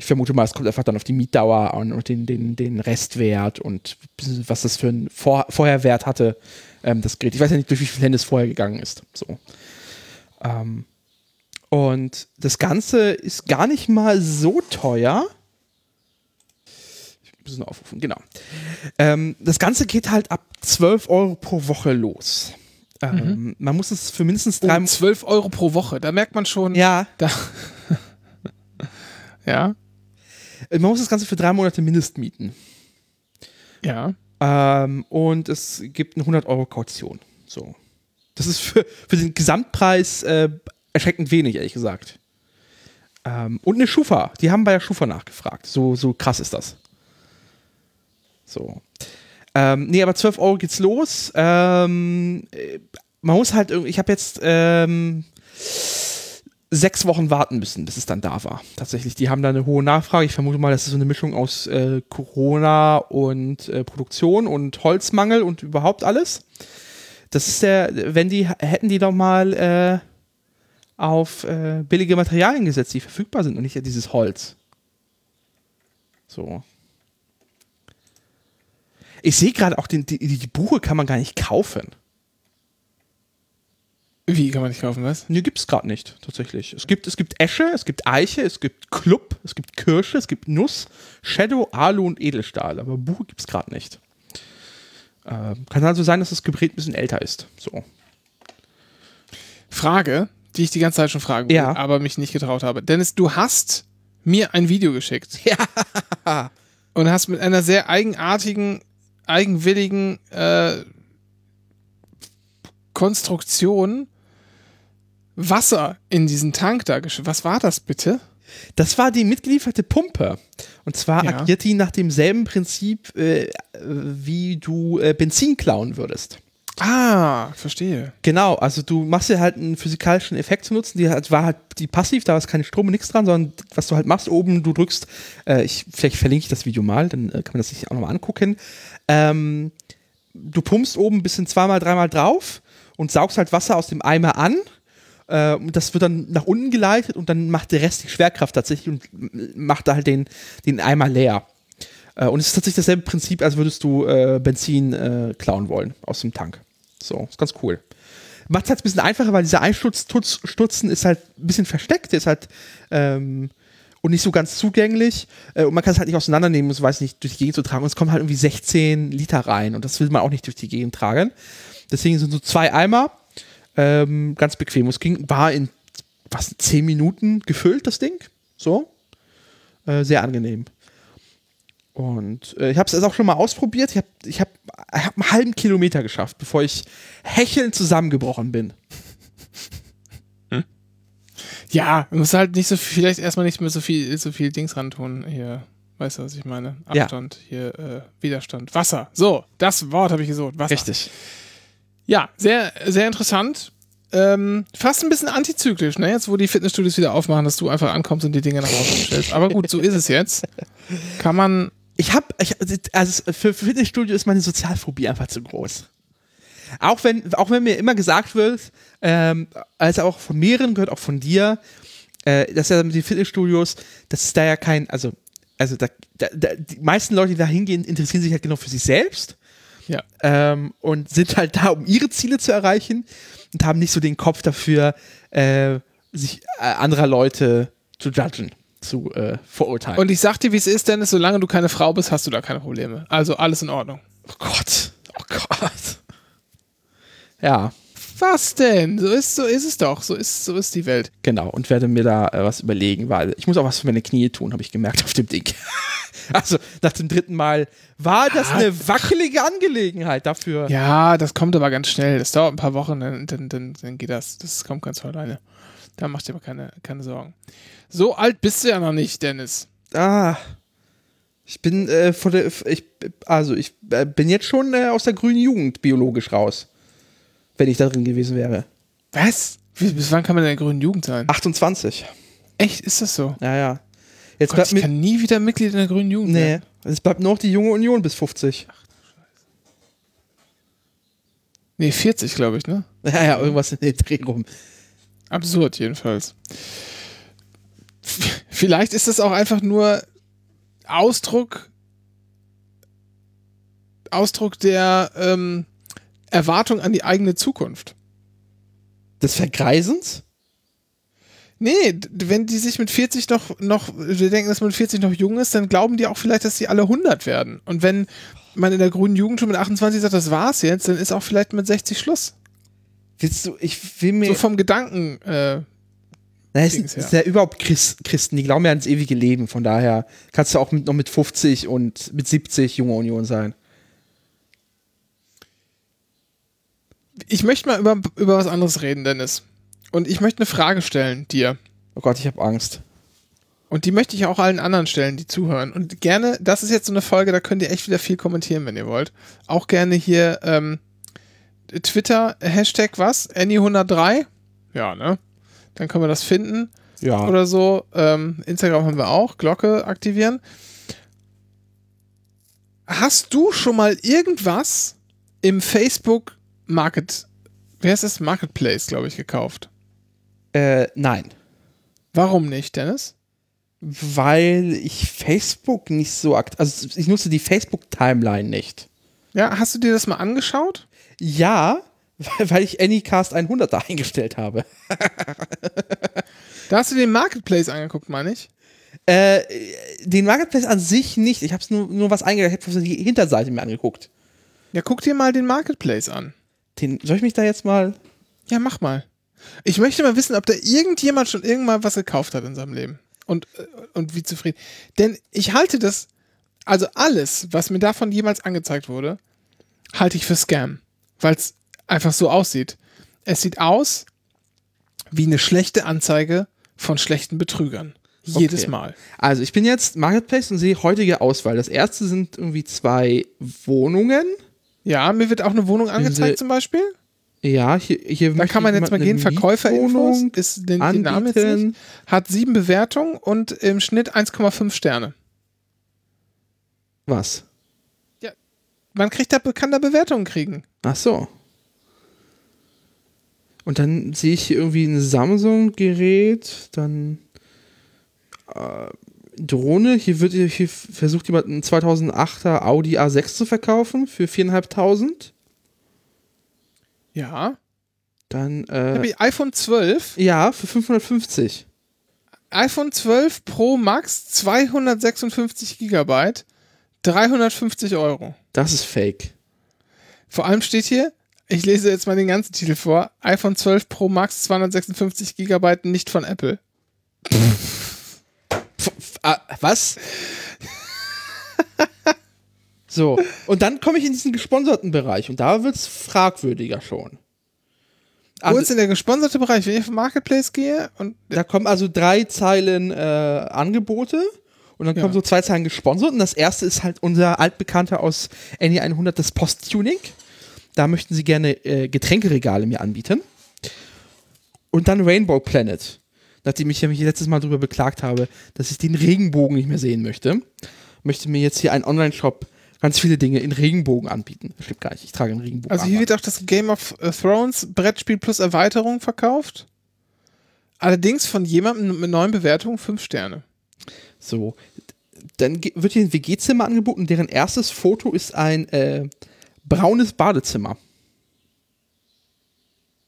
Ich vermute mal, es kommt einfach dann auf die Mietdauer an und den, den, den Restwert und was das für einen Vor Vorherwert hatte, ähm, das Gerät. Ich weiß ja nicht, durch wie viele Hände es vorher gegangen ist. So. Ähm, und das Ganze ist gar nicht mal so teuer. Ich muss es nur aufrufen, genau. Ähm, das Ganze geht halt ab 12 Euro pro Woche los. Ähm, Man muss es für mindestens drei Um 12 Euro pro Woche, da merkt man schon, Ja, <laughs> ja, man muss das Ganze für drei Monate Mindest mieten. ja. Ähm, und es gibt eine 100 Euro Kaution. So. Das ist für, für den Gesamtpreis äh, erschreckend wenig, ehrlich gesagt. Ähm, und eine Schufa. Die haben bei der Schufa nachgefragt. So, so krass ist das. So. Ähm, nee, aber 12 Euro geht's los. Ähm, äh, man muss halt irgendwie, ich habe jetzt, ähm, sechs Wochen warten müssen, bis es dann da war. Tatsächlich, die haben da eine hohe Nachfrage. Ich vermute mal, das ist so eine Mischung aus äh, Corona und äh, Produktion und Holzmangel und überhaupt alles. Das ist der, wenn die, hätten die doch mal äh, auf äh, billige Materialien gesetzt, die verfügbar sind und nicht dieses Holz. So. Ich sehe gerade auch, den, die, die Buche kann man gar nicht kaufen. Wie kann man nicht kaufen, was? Nee, gibt es gerade nicht, tatsächlich. Es gibt, es gibt Esche, es gibt Eiche, es gibt Club, es gibt Kirsche, es gibt Nuss, Shadow, Alu und Edelstahl. Aber Buche gibt es gerade nicht. Äh, kann also sein, dass das Gebret ein bisschen älter ist. So. Frage, die ich die ganze Zeit schon fragen will, Ja. aber mich nicht getraut habe. Dennis, du hast mir ein Video geschickt. Ja. und hast mit einer sehr eigenartigen, eigenwilligen äh, Konstruktion Wasser in diesen Tank da geschüttet. Was war das bitte? Das war die mitgelieferte Pumpe. Und zwar Ja. agiert die nach demselben Prinzip, äh, wie du äh, Benzin klauen würdest. Ah, verstehe. Genau, also du machst dir halt einen physikalischen Effekt zu nutzen, die halt, war halt die passiv, da ist keine Strom und nichts dran, sondern was du halt machst, oben, du drückst, äh, ich, vielleicht verlinke ich das Video mal, dann äh, kann man das sich auch nochmal angucken. Ähm, du pumpst oben ein bisschen zweimal, dreimal drauf und saugst halt Wasser aus dem Eimer an. Äh, und das wird dann nach unten geleitet und dann macht der Rest die Schwerkraft tatsächlich und macht da halt den, den Eimer leer. Äh, und es ist tatsächlich dasselbe Prinzip, als würdest du äh, Benzin äh, klauen wollen aus dem Tank. So, ist ganz cool. Macht es halt ein bisschen einfacher, weil dieser Einstutzen ist halt ein bisschen versteckt, ist halt ähm, und nicht so ganz zugänglich. Und man kann es halt nicht auseinandernehmen, so weiß nicht, durch die Gegend zu tragen. Und es kommen halt irgendwie 16 Liter rein und das will man auch nicht durch die Gegend tragen. Deswegen sind so zwei Eimer ähm, ganz bequem. Es ging, war in was, 10 Minuten gefüllt, das Ding. So. Äh, sehr angenehm. Und äh, ich habe es auch schon mal ausprobiert. Ich habe ich hab, ich hab einen halben Kilometer geschafft, bevor ich hechelnd zusammengebrochen bin. Ja, du musst halt nicht so viel, vielleicht erstmal nicht mehr so viel, so viel Dings ran tun. Hier, weißt du, was ich meine? Ja. Abstand, hier, äh, Widerstand. Wasser. So, das Wort habe ich gesucht. Wasser. Richtig. Ja, sehr, sehr interessant. Ähm, fast ein bisschen antizyklisch, ne? Jetzt, wo die Fitnessstudios wieder aufmachen, dass du einfach ankommst und die Dinge nach Hause stellst. Aber gut, so ist es jetzt. <laughs> Kann man. Ich habe, ich, also für für Fitnessstudio ist meine Sozialphobie einfach zu groß. Auch wenn, auch wenn mir immer gesagt wird, ähm, also auch von mehreren gehört, auch von dir, äh, dass ja mit den Fitnessstudios, das ist da ja kein, also, also da, da, da, die meisten Leute, die da hingehen, interessieren sich halt genau für sich selbst Ja. ähm, und sind halt da, um ihre Ziele zu erreichen und haben nicht so den Kopf dafür, äh, sich äh, anderer Leute zu judgen, zu äh, verurteilen. Und ich sag dir, wie es ist, Dennis, solange du keine Frau bist, hast du da keine Probleme. Also alles in Ordnung. oh Gott, oh Gott. Ja, Was denn? So ist, so ist es doch. So ist, so ist die Welt. genau. Und werde mir da äh, was überlegen, weil ich muss auch was für meine Knie tun, habe ich gemerkt auf dem Ding. <laughs> also nach dem dritten Mal war das Ah. eine wackelige Angelegenheit dafür. Ja, das kommt aber ganz schnell. Das dauert ein paar Wochen, dann, dann, dann, dann geht das. Das kommt ganz von alleine. Da mach dir aber keine, keine Sorgen. So alt bist du ja noch nicht, Dennis. Ah. Ich bin äh, vor der, ich, also ich äh, bin jetzt schon äh, aus der grünen Jugend biologisch raus. Wenn ich da drin gewesen wäre. Was? Bis wann kann man in der grünen Jugend sein? 28. Echt? Ist das so? Ja, ja. Jetzt Gott, bleibt ich mir. kann nie wieder Mitglied in der grünen Jugend Nee. werden. Es bleibt nur noch die junge Union bis 50. Nee, 40, glaube ich, ne? <laughs> Ja, ja, irgendwas in den Dreh rum. Absurd jedenfalls. Vielleicht ist das auch einfach nur Ausdruck, Ausdruck der ähm, Erwartung an die eigene Zukunft. Des Vergreisens? Nee, wenn die sich mit 40 noch, noch, wir denken, dass man mit 40 noch jung ist, dann glauben die auch vielleicht, dass sie alle 100 werden. Und wenn man in der grünen Jugend schon mit 28 sagt, das war's jetzt, dann ist auch vielleicht mit 60 Schluss. Willst du, ich will mir. So vom Gedanken, äh, Na, es Dings, sind ja. ja. überhaupt Chris, Christen, die glauben ja ans ewige Leben. Von daher kannst du auch mit, noch mit 50 und mit 70 junge Union sein. Ich möchte mal über, über was anderes reden, Dennis. Und ich möchte eine Frage stellen dir. Oh Gott, ich habe Angst. Und die möchte ich auch allen anderen stellen, die zuhören. Und gerne, das ist jetzt so eine Folge, da könnt ihr echt wieder viel kommentieren, wenn ihr wollt. Auch gerne hier ähm, Twitter, Hashtag was? Annie103? Ja, ne? Dann können wir das finden Ja. oder so. Ähm, Instagram haben wir auch. Glocke aktivieren. Hast du schon mal irgendwas im Facebook Market, wer ist das? Marketplace, glaube ich, gekauft? Äh, nein. Warum nicht, Dennis? Weil ich Facebook nicht so akt. Also ich nutze die Facebook-Timeline nicht. Ja, hast du dir das mal angeschaut? Ja, <laughs> weil ich Anycast 100 da eingestellt habe. Da hast du den Marketplace angeguckt, meine ich. Äh, den Marketplace an sich nicht. Ich habe es nur, nur was eingestellt, ich habe die Hinterseite mir angeguckt. Ja, guck dir mal den Marketplace an. Den, soll ich mich da jetzt mal. Ja, mach mal. Ich möchte mal wissen, ob da irgendjemand schon irgendwann was gekauft hat in seinem Leben. Und, äh, und wie zufrieden. Denn ich halte das, also alles, was mir davon jemals angezeigt wurde, halte ich für Scam. Weil es einfach so aussieht. Es sieht aus wie eine schlechte Anzeige von schlechten Betrügern. Jedes Okay. Mal. Also, ich bin jetzt Marketplace und sehe heutige Auswahl. Das erste sind irgendwie zwei Wohnungen. Ja, mir wird auch eine Wohnung angezeigt zum Beispiel. Ja, hier, hier Da kann man jetzt mal gehen, Verkäuferinfos, ist den, den Namen jetzt nicht, hat sieben Bewertungen und im Schnitt 1,5 Sterne. Was? Man kriegt da, kann da Bewertungen kriegen. Ach so. Und dann sehe ich hier irgendwie ein Samsung-Gerät, dann äh, Drohne. Hier wird hier versucht jemand einen 2008er Audi A6 zu verkaufen für 4.500. Ja. Dann, Ich habe äh, iPhone 12, ja, für 550. iPhone 12 Pro Max 256 Gigabyte, 350 Euro. Das ist fake. Vor allem steht hier, ich lese jetzt mal den ganzen Titel vor, iPhone 12 Pro Max 256 Gigabyte nicht von Apple. <laughs> Ah, was? so, und dann komme ich in diesen gesponserten Bereich und da wird es fragwürdiger schon. Wo Also, ist denn der gesponserte Bereich? Wenn ich auf Marketplace gehe und Da kommen also drei Zeilen äh, Angebote und dann Ja. kommen so zwei Zeilen gesponsert und das erste ist halt unser altbekannter aus NE 100, das Posttuning. Da möchten sie gerne äh, Getränkeregale mir anbieten. Und dann Rainbow Planet. Nachdem ich ja mich letztes Mal darüber beklagt habe, dass ich den Regenbogen nicht mehr sehen möchte, möchte mir jetzt hier ein Online-Shop ganz viele Dinge in Regenbogen anbieten. Das stimmt gar nicht, ich trage einen Regenbogen. Also hier wird auch das Game of Thrones Brettspiel plus Erweiterung verkauft. Allerdings von jemandem mit neuen Bewertungen 5 Sterne. So, dann wird hier ein WG-Zimmer angeboten, deren erstes Foto ist ein äh, braunes Badezimmer.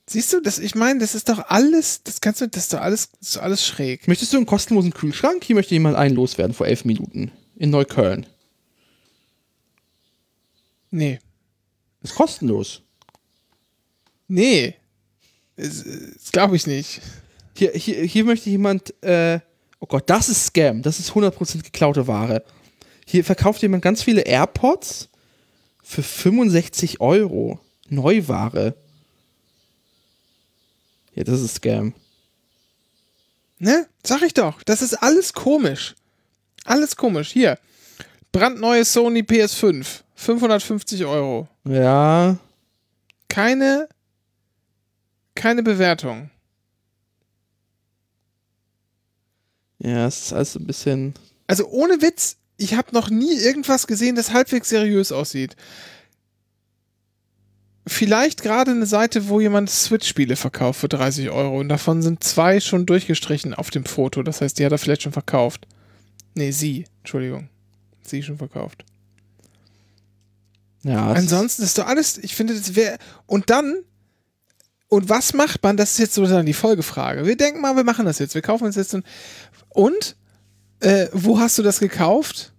Siehst du, das, ich meine, das ist doch alles, das kannst du, das ist doch alles, das ist alles schräg. Möchtest du einen kostenlosen Kühlschrank? Hier möchte jemand einen loswerden vor elf Minuten. In Neukölln. Nee. Ist kostenlos. Nee. Das, das glaube ich nicht. Hier, hier, hier möchte jemand, äh, oh Gott, das ist Scam. Das ist 100% geklaute Ware. Hier verkauft jemand ganz viele AirPods für 65 Euro. Neuware. Ja, das ist Scam. Ne? Sag ich doch. Das ist alles komisch. Alles komisch. Hier. Brandneue Sony PS5. 550 Euro. Ja. Keine, keine Bewertung. Ja, es ist alles ein bisschen. Also ohne Witz, ich habe noch nie irgendwas gesehen, das halbwegs seriös aussieht. Vielleicht gerade eine Seite, wo jemand Switch-Spiele verkauft für 30 Euro und davon sind zwei schon durchgestrichen auf dem Foto. Das heißt, die hat er vielleicht schon verkauft. Nee, sie. Entschuldigung. Sie schon verkauft. Ja, Ansonsten ist doch alles, ich finde, das wäre. Und dann, und was macht man? Das ist jetzt sozusagen die Folgefrage. Wir denken mal, wir machen das jetzt. Wir kaufen uns jetzt ein. Und, äh, wo hast du das gekauft?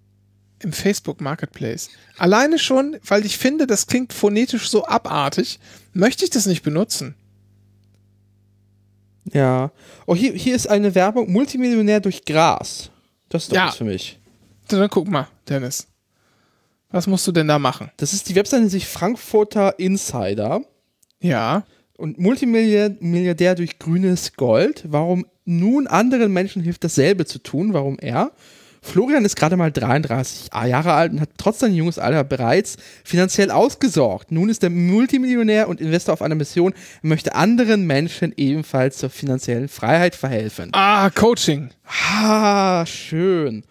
Im Facebook Marketplace. Alleine schon, weil ich finde, das klingt phonetisch so abartig, möchte ich das nicht benutzen. Ja. Oh, hier, hier ist eine Werbung: Multimillionär durch Gras. Das ist doch Ja. was für mich. Dann guck mal, Dennis. Was musst du denn da machen? Das ist die Webseite, nennt sich Frankfurter Insider. Ja. Und Multimilliardär Milliardär durch grünes Gold. Warum nun anderen Menschen hilft, dasselbe zu tun? Warum er? Florian ist gerade mal 33 Jahre alt und hat trotz seines junges Alter bereits finanziell ausgesorgt. Nun ist er Multimillionär und Investor auf einer Mission und möchte anderen Menschen ebenfalls zur finanziellen Freiheit verhelfen. Ah, Coaching. Ah, schön.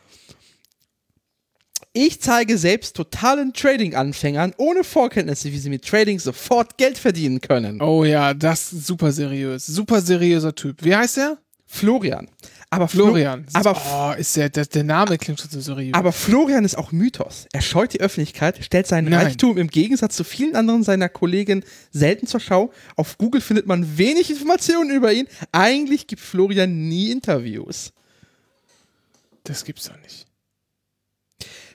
Ich zeige selbst totalen Trading-Anfängern ohne Vorkenntnisse, wie sie mit Trading sofort Geld verdienen können. Oh ja, das ist super seriös. Super seriöser Typ. Wie heißt er? Florian. Aber Flo- Florian. Aber, oh, ist der, der, der Name klingt schon so seriös. aber Florian ist auch Mythos. Er scheut die Öffentlichkeit, stellt seinen Nein. Reichtum im Gegensatz zu vielen anderen seiner Kollegen selten zur Schau. Auf Google findet man wenig Informationen über ihn. Eigentlich gibt Florian nie Interviews. das gibt's doch nicht.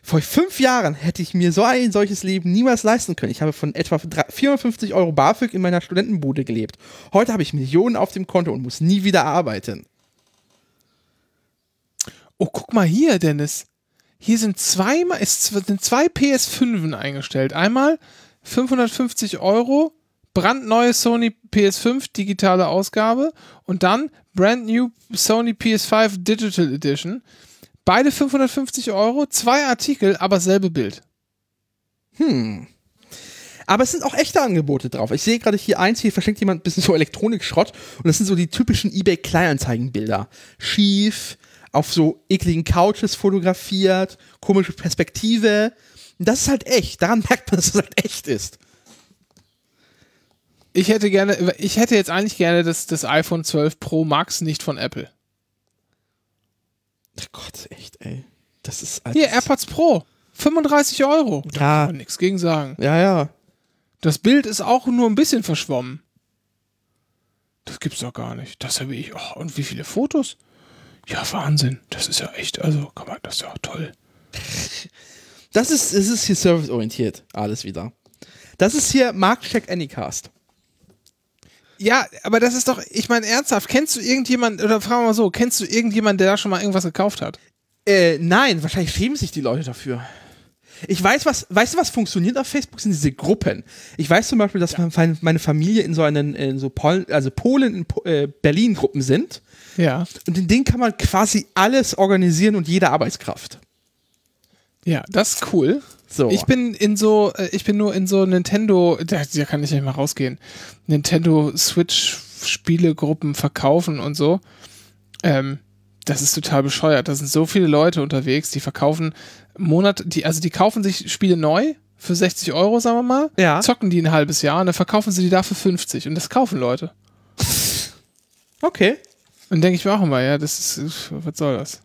Vor fünf Jahren hätte ich mir so ein solches Leben niemals leisten können. Ich habe von etwa 3- 450 Euro BAföG in meiner Studentenbude gelebt. Heute habe ich Millionen auf dem Konto und muss nie wieder arbeiten. Oh, guck mal hier, Dennis. Hier sind zweimal, es sind zwei PS5 eingestellt. Einmal 550 Euro, brandneue Sony PS5 digitale Ausgabe und dann brand new Sony PS5 Digital Edition. Beide 550 Euro, zwei Artikel, aber selbe Bild. Aber es sind auch echte Angebote drauf. Ich sehe gerade hier eins, hier verschenkt jemand ein bisschen so Elektronikschrott und das sind so die typischen eBay Kleinanzeigenbilder. Schief, auf so ekligen Couches fotografiert, komische Perspektive. Und das ist halt echt. Daran <laughs> merkt man, dass es halt echt ist. Ich hätte gerne, ich hätte jetzt eigentlich gerne das, das iPhone 12 Pro Max nicht von Apple. Ach Gott, echt, ey. Das ist halt Hier, AirPods Pro. 35 Euro. Da Ja. kann man nichts gegen sagen. Ja, ja. Das Bild ist auch nur ein bisschen verschwommen. Das gibt's doch gar nicht. Das habe ich. Oh, und wie viele Fotos? Ja, Wahnsinn. Das ist ja echt, also, kann man, das ist ja toll. <laughs> Das ist, es ist hier serviceorientiert, alles wieder. Das ist hier Marktcheck Anycast. Ja, aber das ist doch, ich meine, ernsthaft, kennst du irgendjemand, oder fragen wir mal so, kennst du irgendjemanden, der da schon mal irgendwas gekauft hat? Äh, nein, wahrscheinlich schämen sich die Leute dafür. Ich weiß, was, weißt du, was funktioniert auf Facebook? Sind diese Gruppen. Ich weiß zum Beispiel, dass mein- meine Familie in so einen, in so Polen, also Polen in Po- äh, Berlin Gruppen sind. Ja. Und in denen kann man quasi alles organisieren und jede Arbeitskraft. Ja, das ist cool. So. Ich bin in so, äh, ich bin nur in so Nintendo, da, da kann ich nicht mal rausgehen. Nintendo Switch Spielegruppen verkaufen und so. Ähm, das ist total bescheuert. Da sind so viele Leute unterwegs, die verkaufen Monat, die, also die kaufen sich Spiele neu für 60 Euro, sagen wir mal, Ja. zocken die ein halbes Jahr und dann verkaufen sie die da für 50 und das kaufen Leute. Okay. Und denke ich mir auch immer, ja, das ist, was soll das?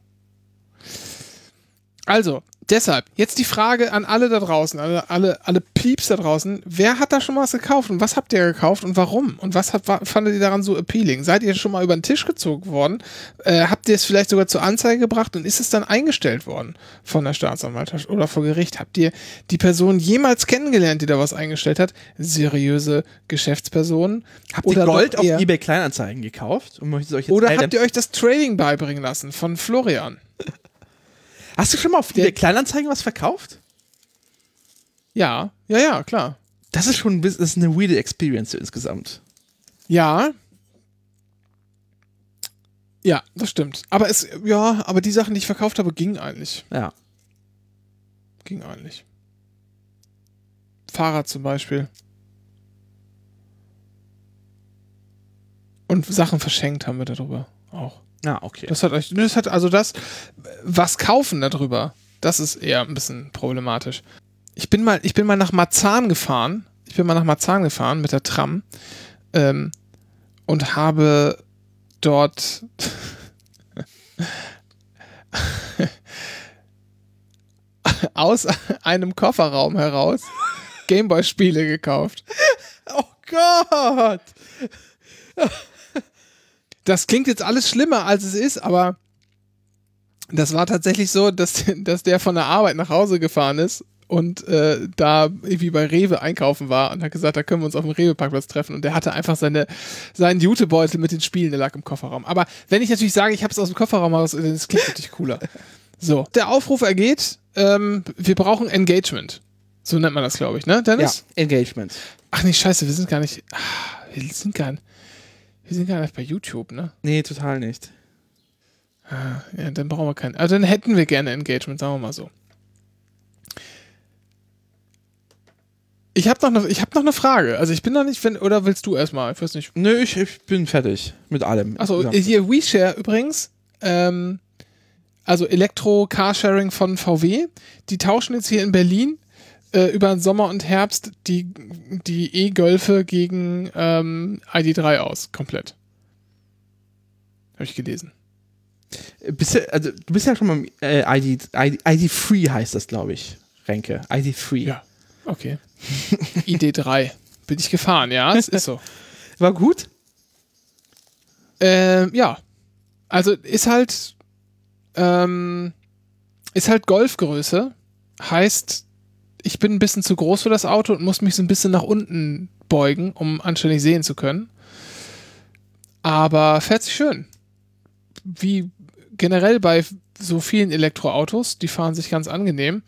Also, deshalb, jetzt die Frage an alle da draußen, alle, alle, alle Pieps da draußen. Wer hat da schon mal was gekauft und was habt ihr gekauft und warum? Und was hat, fandet ihr daran so appealing? Seid ihr schon mal über den Tisch gezogen worden? Äh, habt ihr es vielleicht sogar zur Anzeige gebracht und ist es dann eingestellt worden von der Staatsanwaltschaft oder vor Gericht? Habt ihr die Person jemals kennengelernt, die da was eingestellt hat? Seriöse Geschäftspersonen? Habt ihr Gold auf eBay Kleinanzeigen gekauft? Oder habt ihr euch das Trading beibringen lassen von Florian? Hast du schon mal auf Der- Kleinanzeigen was verkauft? Ja, ja, ja, klar. Das ist schon ein bisschen- das ist eine weirde Experience insgesamt. Ja. Ja, das stimmt. Aber es, ja, aber die Sachen, die ich verkauft habe, gingen eigentlich. Ja. Ging eigentlich. Fahrrad zum Beispiel. Und Sachen verschenkt haben wir darüber auch. Ah, okay. Das hat euch, das hat also das, was kaufen darüber, das ist eher ein bisschen problematisch. Ich bin mal, ich bin mal nach Marzahn gefahren. Ich bin mal nach Marzahn gefahren mit der Tram ähm, und habe dort <laughs> aus einem Kofferraum heraus Gameboy-Spiele gekauft. oh Gott! Das klingt jetzt alles schlimmer, als es ist, aber das war tatsächlich so, dass, <laughs> dass der von der Arbeit nach Hause gefahren ist und äh, da irgendwie bei Rewe einkaufen war und hat gesagt, da können wir uns auf dem Rewe-Parkplatz treffen. Und der hatte einfach seine, seinen Jutebeutel mit den Spielen, der lag im Kofferraum. Aber wenn ich natürlich sage, ich habe es aus dem Kofferraum raus, das klingt natürlich cooler. <laughs> So, der Aufruf ergeht, ähm, wir brauchen Engagement. So nennt man das, glaube ich, ne, Ja, Dennis? Engagement. Ach nee, scheiße, wir sind gar nicht, ah, wir sind gar nicht, wir sind gar nicht bei YouTube, ne? Nee, total nicht. Ah, ja, dann brauchen wir keinen. Also dann hätten wir gerne Engagement, sagen wir mal so. Ich habe noch, eine, hab noch eine Frage. Also ich bin noch nicht, wenn, oder willst du erstmal? Ich weiß nicht. Nö, ich, ich bin fertig mit allem. Achso, hier WeShare übrigens. Ähm, also Elektro-Carsharing von VW. Die tauschen jetzt hier in Berlin äh, über den Sommer und Herbst die, die E-Golfe gegen ähm, ID3 aus. Komplett. Habe ich gelesen. Bist du, also, du bist ja schon mal äh, ID, ID, ID3 heißt das, glaube ich. Renke. ID3. Ja. Okay. <laughs> ID3. Bin ich gefahren, ja, es ist so. <laughs> War gut? Ähm, ja. Also ist halt, ähm, ist halt Golfgröße. Heißt, ich bin ein bisschen zu groß für das Auto und muss mich so ein bisschen nach unten beugen, um anständig sehen zu können. Aber fährt sich schön. Wie generell bei so vielen Elektroautos, die fahren sich ganz angenehm.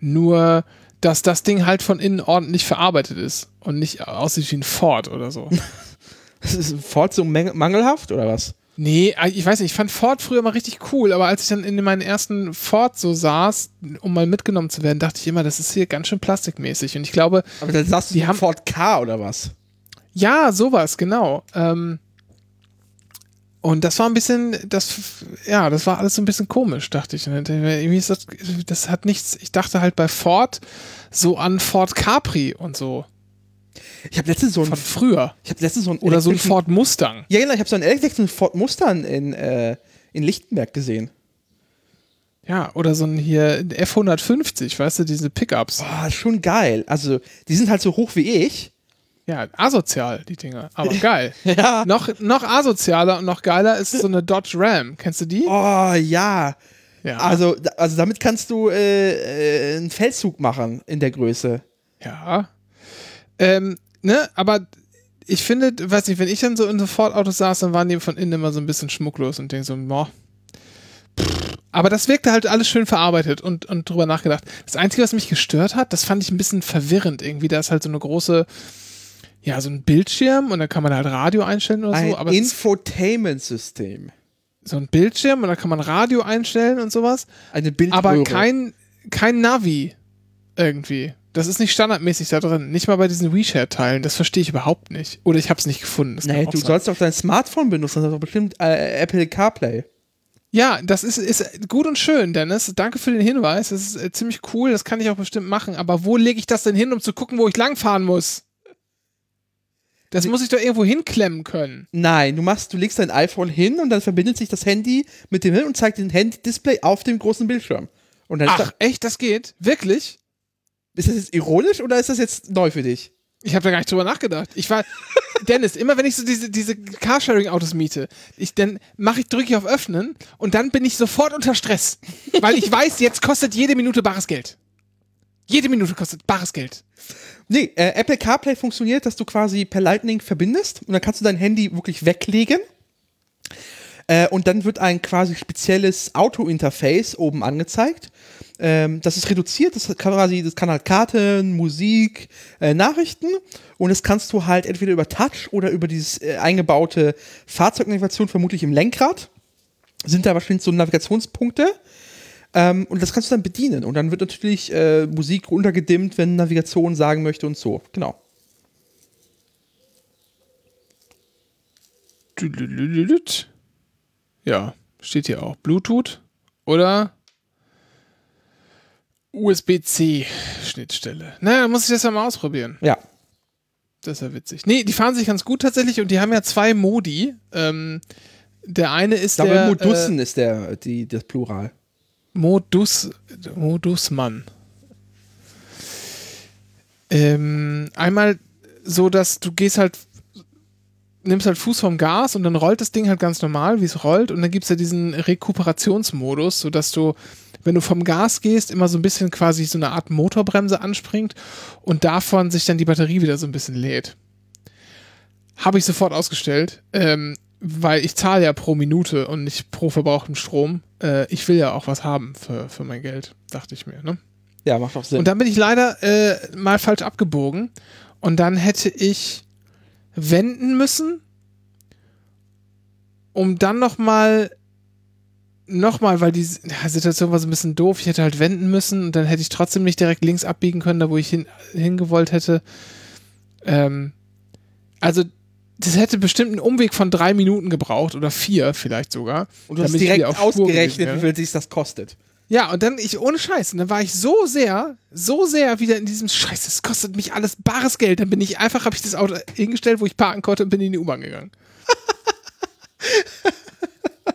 Nur dass das Ding halt von innen ordentlich verarbeitet ist und nicht aussieht wie ein Ford oder so. <laughs> ist Ford so mangelhaft oder was? Nee, äh, ich weiß nicht, ich fand Ford früher mal richtig cool, aber als ich dann in meinen ersten Ford so saß, um mal mitgenommen zu werden, dachte ich immer, das ist hier ganz schön plastikmäßig und ich glaube. Aber dann sagst du, die haben Ford K oder was? Ja, sowas, genau. Ähm, und das war ein bisschen, das, ja, das war alles so ein bisschen komisch, dachte ich. Irgendwie ist das, das hat nichts, ich dachte halt bei Ford so an Ford Capri und so. Ich habe letztens so ein. Von früher. Ich habe letztens so ein. Oder so ein Ford Mustang. Ja, genau, ich habe so einen elektrischen Ford Mustang in, äh, in Lichtenberg gesehen. Ja, oder so ein hier F150, weißt du, diese Pickups. Boah, schon geil. Also, die sind halt so hoch wie ich. Ja, asozial, die Dinger. Aber <laughs> geil. ja. Noch, noch asozialer und noch geiler ist so eine Dodge Ram. Kennst du die? Oh, ja. Ja. Also, also damit kannst du äh, äh, einen Feldzug machen in der Größe. Ja. Ähm, ne, aber ich finde, weiß nicht, wenn ich dann so in Sofortautos saß, dann waren die von innen immer so ein bisschen schmucklos und denke so, boah. Aber das wirkte halt alles schön verarbeitet und, und drüber nachgedacht. Das Einzige, was mich gestört hat, das fand ich ein bisschen verwirrend irgendwie. Da ist halt so eine große, ja, so ein Bildschirm und da kann man halt Radio einstellen oder ein so. Aber Infotainment-System. So ein Bildschirm und da kann man Radio einstellen und sowas. Eine Bildröhre. Aber kein, kein Navi irgendwie. Das ist nicht standardmäßig da drin. Nicht mal bei diesen WeShare-Teilen. Das verstehe ich überhaupt nicht. Oder ich habe es nicht gefunden. Das nee, du sein. sollst doch dein Smartphone benutzen. Das ist doch bestimmt äh, Apple CarPlay. Ja, das ist, ist gut und schön, Dennis. Danke für den Hinweis. Das ist äh, ziemlich cool. Das kann ich auch bestimmt machen. Aber wo lege ich das denn hin, um zu gucken, wo ich langfahren muss? Das muss ich doch irgendwo hinklemmen können. Nein, du machst, du legst dein iPhone hin und dann verbindet sich das Handy mit dem hin und zeigt den Handy-Display auf dem großen Bildschirm. Und dann Ach, da, echt? Das geht? Wirklich? Ist das jetzt ironisch oder ist das jetzt neu für dich? Ich habe da gar nicht drüber nachgedacht. Ich war, <laughs> Dennis, immer wenn ich so diese, diese Carsharing-Autos miete, ich, dann mache ich, drücke ich auf Öffnen und dann bin ich sofort unter Stress. Weil ich weiß, jetzt kostet jede Minute bares Geld. Jede Minute kostet bares Geld. Nee, äh, Apple CarPlay funktioniert, dass du quasi per Lightning verbindest und dann kannst du dein Handy wirklich weglegen. Äh, und dann wird ein quasi spezielles Auto-Interface oben angezeigt. Ähm, das ist reduziert, das kann quasi, das kann halt Karten, Musik, äh, Nachrichten und das kannst du halt entweder über Touch oder über dieses äh, eingebaute Fahrzeugnavigation, vermutlich im Lenkrad. Sind da wahrscheinlich so Navigationspunkte. Ähm, und das kannst du dann bedienen. Und dann wird natürlich äh, Musik runtergedimmt, wenn Navigation sagen möchte und so. Genau. Ja, steht hier auch. Bluetooth oder USB-C-Schnittstelle. Naja, muss ich das ja mal ausprobieren. Ja. Das ist ja witzig. Nee, die fahren sich ganz gut tatsächlich und die haben ja zwei Modi. Ähm, der eine ist Double der. Modussen äh, ist der, die, das Plural. Modus, Modusmann. Ähm, einmal so, dass du gehst halt, nimmst halt Fuß vom Gas und dann rollt das Ding halt ganz normal, wie es rollt. Und dann gibt es ja diesen Rekuperationsmodus, sodass du, wenn du vom Gas gehst, immer so ein bisschen quasi so eine Art Motorbremse anspringt und davon sich dann die Batterie wieder so ein bisschen lädt. Habe ich sofort ausgestellt. Ähm, weil ich zahle ja pro Minute und nicht pro verbrauchten Strom. Äh, ich will ja auch was haben für, für mein Geld, dachte ich mir. Ne? Ja, macht auch Sinn. Und dann bin ich leider äh, mal falsch abgebogen und dann hätte ich wenden müssen, um dann noch mal nochmal, weil die Situation war so ein bisschen doof. Ich hätte halt wenden müssen und dann hätte ich trotzdem nicht direkt links abbiegen können, da wo ich hin, hingewollt hätte. Ähm, also, das hätte bestimmt einen Umweg von drei Minuten gebraucht oder vier vielleicht sogar. Und du hast direkt ausgerechnet, wie viel sich das kostet. Ja, und dann ich ohne Scheiß. Und dann war ich so sehr, so sehr wieder in diesem Scheiß, es kostet mich alles bares Geld. Dann bin ich einfach, habe ich das Auto hingestellt, wo ich parken konnte und bin in die U-Bahn gegangen. <laughs>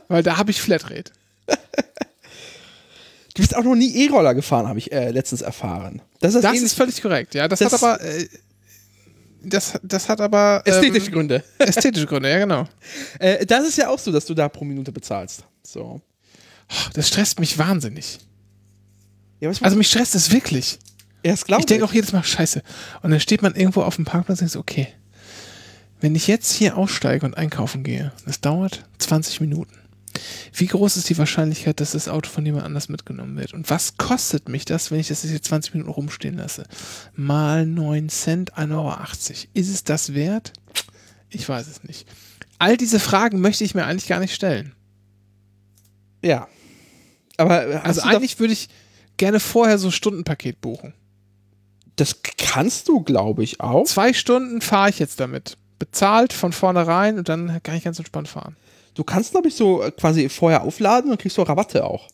Weil da habe ich Flatrate. Du bist auch noch nie E-Roller gefahren, habe ich äh, letztens erfahren. Das ist, Das ist völlig korrekt, ja. Das, Das- hat aber. Äh, das, das hat aber. ästhetische ähm, Gründe. Ästhetische Gründe, ja, genau. Äh, das ist ja auch so, dass du da pro Minute bezahlst. So. Das stresst mich wahnsinnig. Ja, Also mich stresst es wirklich. glaube Ich denke auch jedes Mal, scheiße. Und dann steht man irgendwo auf dem Parkplatz und denkt okay, wenn ich jetzt hier aussteige und einkaufen gehe, das dauert 20 Minuten. Wie groß ist die Wahrscheinlichkeit, dass das Auto von jemand anders mitgenommen wird? Und was kostet mich das, wenn ich das jetzt hier 20 Minuten rumstehen lasse? Mal 9 Cent, 1,80 Euro. Ist es das wert? Ich weiß es nicht. All diese Fragen möchte ich mir eigentlich gar nicht stellen. Ja. Aber Also eigentlich würde ich gerne vorher so Stundenpaket buchen. das kannst du, glaube ich, auch. Zwei Stunden fahre ich jetzt damit. Bezahlt von vornherein und dann kann ich ganz entspannt fahren. Du kannst, glaube ich, so äh, quasi vorher aufladen und kriegst so Rabatte auch.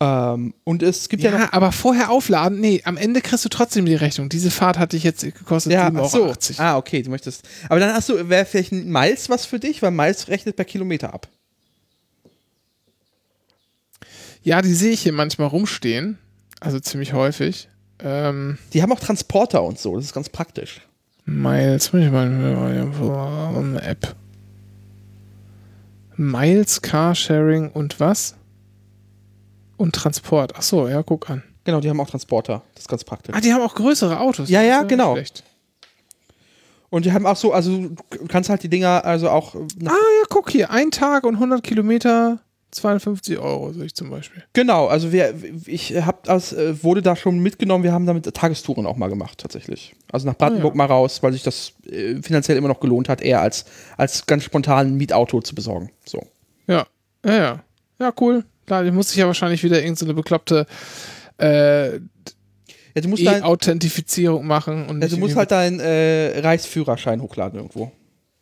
Ähm, und es gibt ja, Ja, noch. aber vorher aufladen, nee, am Ende kriegst du trotzdem die Rechnung. Diese Fahrt hatte ich jetzt gekostet Ja, 7,80 ach so. Euro. Ah, okay, du möchtest. Aber dann hast du, wäre vielleicht ein Miles was für dich, weil Miles rechnet per Kilometer ab. Ja, die sehe ich hier manchmal rumstehen. Also ziemlich häufig. Ähm, Die haben auch Transporter und so, das ist ganz praktisch. Miles, muss ich mal eine App. Miles, Carsharing und was? Und Transport. Ach so, ja, guck an. Genau, die haben auch Transporter, das ist ganz praktisch. Ah, die haben auch größere Autos. Ja, ja, genau. schlecht. Und die haben auch so, also du kannst halt die Dinger also auch. Nach, Ah, ja, guck hier. Ein Tag und 100 Kilometer, 52 Euro, sehe ich zum Beispiel. Genau, also wir, ich hab das, äh, wurde da schon mitgenommen, wir haben damit Tagestouren auch mal gemacht, tatsächlich. Also nach Brandenburg Ah, mal raus, weil sich das äh, finanziell immer noch gelohnt hat, eher als, als ganz spontan ein Mietauto zu besorgen. So. Ja, ja, ja. Ja, cool. Klar, die muss ich ja wahrscheinlich wieder irgendeine so eine bekloppte äh, Ja, dein, E-Authentifizierung machen und ja, du musst halt deinen äh, Reichsführerschein hochladen irgendwo.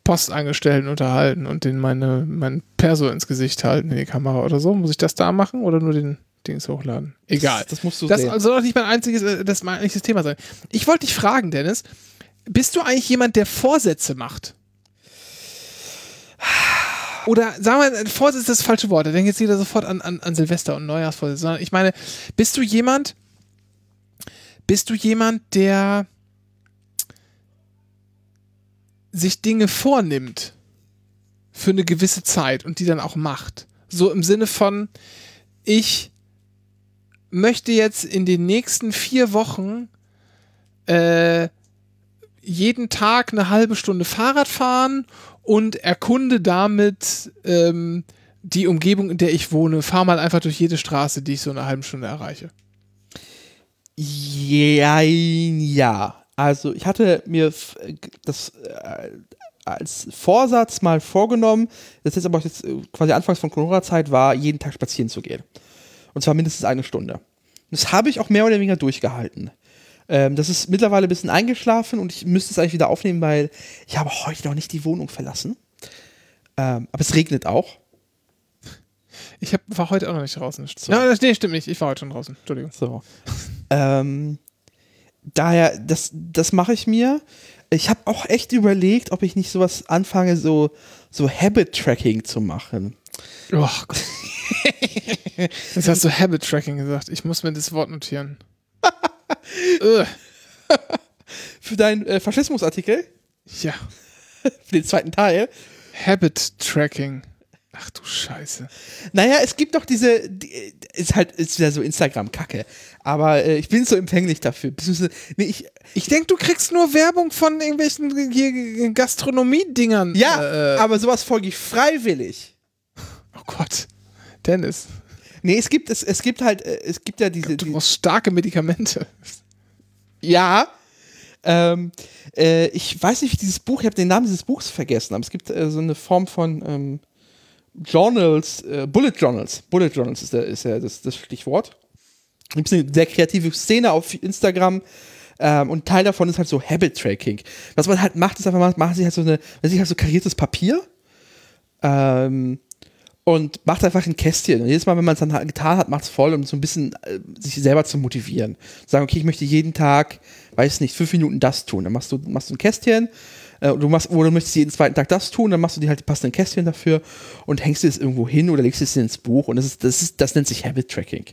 Postangestellten unterhalten und den meine, mein Perso ins Gesicht halten in die Kamera oder so. Muss ich das da machen oder nur den Dings hochladen? Egal. Das, das musst du Das sehen. soll doch nicht mein einziges, äh, das mein eigentliches Thema sein. Ich wollte dich fragen, Dennis, bist du eigentlich jemand, der Vorsätze macht? Oder sagen wir, Vorsatz ist das falsche Wort. Da denkt jetzt jeder sofort an, an, an Silvester und Neujahrsvorsätze. Sondern ich meine, bist du jemand, bist du jemand, der sich Dinge vornimmt für eine gewisse Zeit und die dann auch macht? So im Sinne von, ich möchte jetzt in den nächsten vier Wochen äh, jeden Tag eine halbe Stunde Fahrrad fahren und erkunde damit ähm, die Umgebung, in der ich wohne. Fahr mal einfach durch jede Straße, die ich so in einer halben Stunde erreiche. Ja, ja. Also ich hatte mir f- das äh, als Vorsatz mal vorgenommen, das jetzt aber jetzt äh, quasi anfangs von Corona-Zeit war, jeden Tag spazieren zu gehen. Und zwar mindestens eine Stunde. Das habe ich auch mehr oder weniger durchgehalten. Ähm, das ist mittlerweile ein bisschen eingeschlafen und ich müsste es eigentlich wieder aufnehmen, weil ich habe heute noch nicht die Wohnung verlassen. Ähm, aber es regnet auch. Ich hab, war heute auch noch nicht draußen. Ja, das- nee, stimmt nicht. Ich war heute schon draußen. Entschuldigung. So. <laughs> ähm, daher, das, das mache ich mir. Ich habe auch echt überlegt, ob ich nicht sowas anfange, so, so Habit-Tracking zu machen. Oh Gott. Jetzt hast du Habit Tracking gesagt. Ich muss mir das Wort notieren. <laughs> Für deinen äh, Faschismusartikel, ja. <laughs> für den zweiten Teil. Habit Tracking. Ach du Scheiße. Naja, es gibt doch diese, die, äh, ist halt, ist wieder so Instagram-Kacke. Aber äh, ich bin so empfänglich dafür. Nee, ich, Ich denke, du kriegst nur Werbung von irgendwelchen Gastronomie-Dingern. ja, äh, aber sowas folge ich freiwillig. oh Gott. Dennis, Nee, es gibt, es, es gibt halt, äh, es gibt ja diese, du brauchst starke Medikamente. Ja. Ähm, äh, ich weiß nicht, wie dieses Buch, ich habe den Namen dieses Buchs vergessen, aber es gibt äh, so eine Form von ähm, Journals, äh, Bullet Journals, Bullet Journals ist, der, ist ja das, das Stichwort. Gibt es eine sehr kreative Szene auf Instagram, ähm, und Teil davon ist halt so Habit Tracking. Was man halt macht, ist einfach, man macht sich halt so eine, man sich halt so kariertes Papier ähm, und macht einfach ein Kästchen. Und jedes Mal, wenn man es dann halt getan hat, macht es voll, um so ein bisschen äh, sich selber zu motivieren. Sagen, okay, ich möchte jeden Tag, weiß nicht, fünf Minuten das tun. Dann machst du, machst du ein Kästchen äh, du machst, oder du möchtest jeden zweiten Tag das tun, dann machst du dir halt die passenden Kästchen dafür und hängst es irgendwo hin oder legst es ins Buch. Und das ist, das ist, das nennt sich Habit Tracking.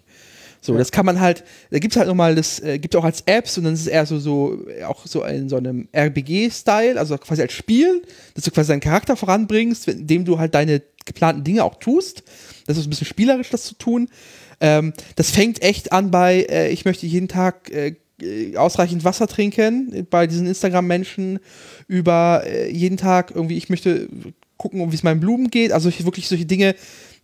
So, ja. das kann man halt, da gibt es halt nochmal, das äh, gibt auch als Apps und dann ist es eher so, so auch so in so einem RBG-Style, also quasi als Spiel, dass du quasi deinen Charakter voranbringst, indem du halt deine geplanten Dinge auch tust. Das ist ein bisschen spielerisch, das zu tun. Ähm, das fängt echt an bei, äh, ich möchte jeden Tag äh, ausreichend Wasser trinken, bei diesen Instagram-Menschen, über äh, jeden Tag irgendwie, ich möchte gucken, wie es meinen Blumen geht, also wirklich solche Dinge,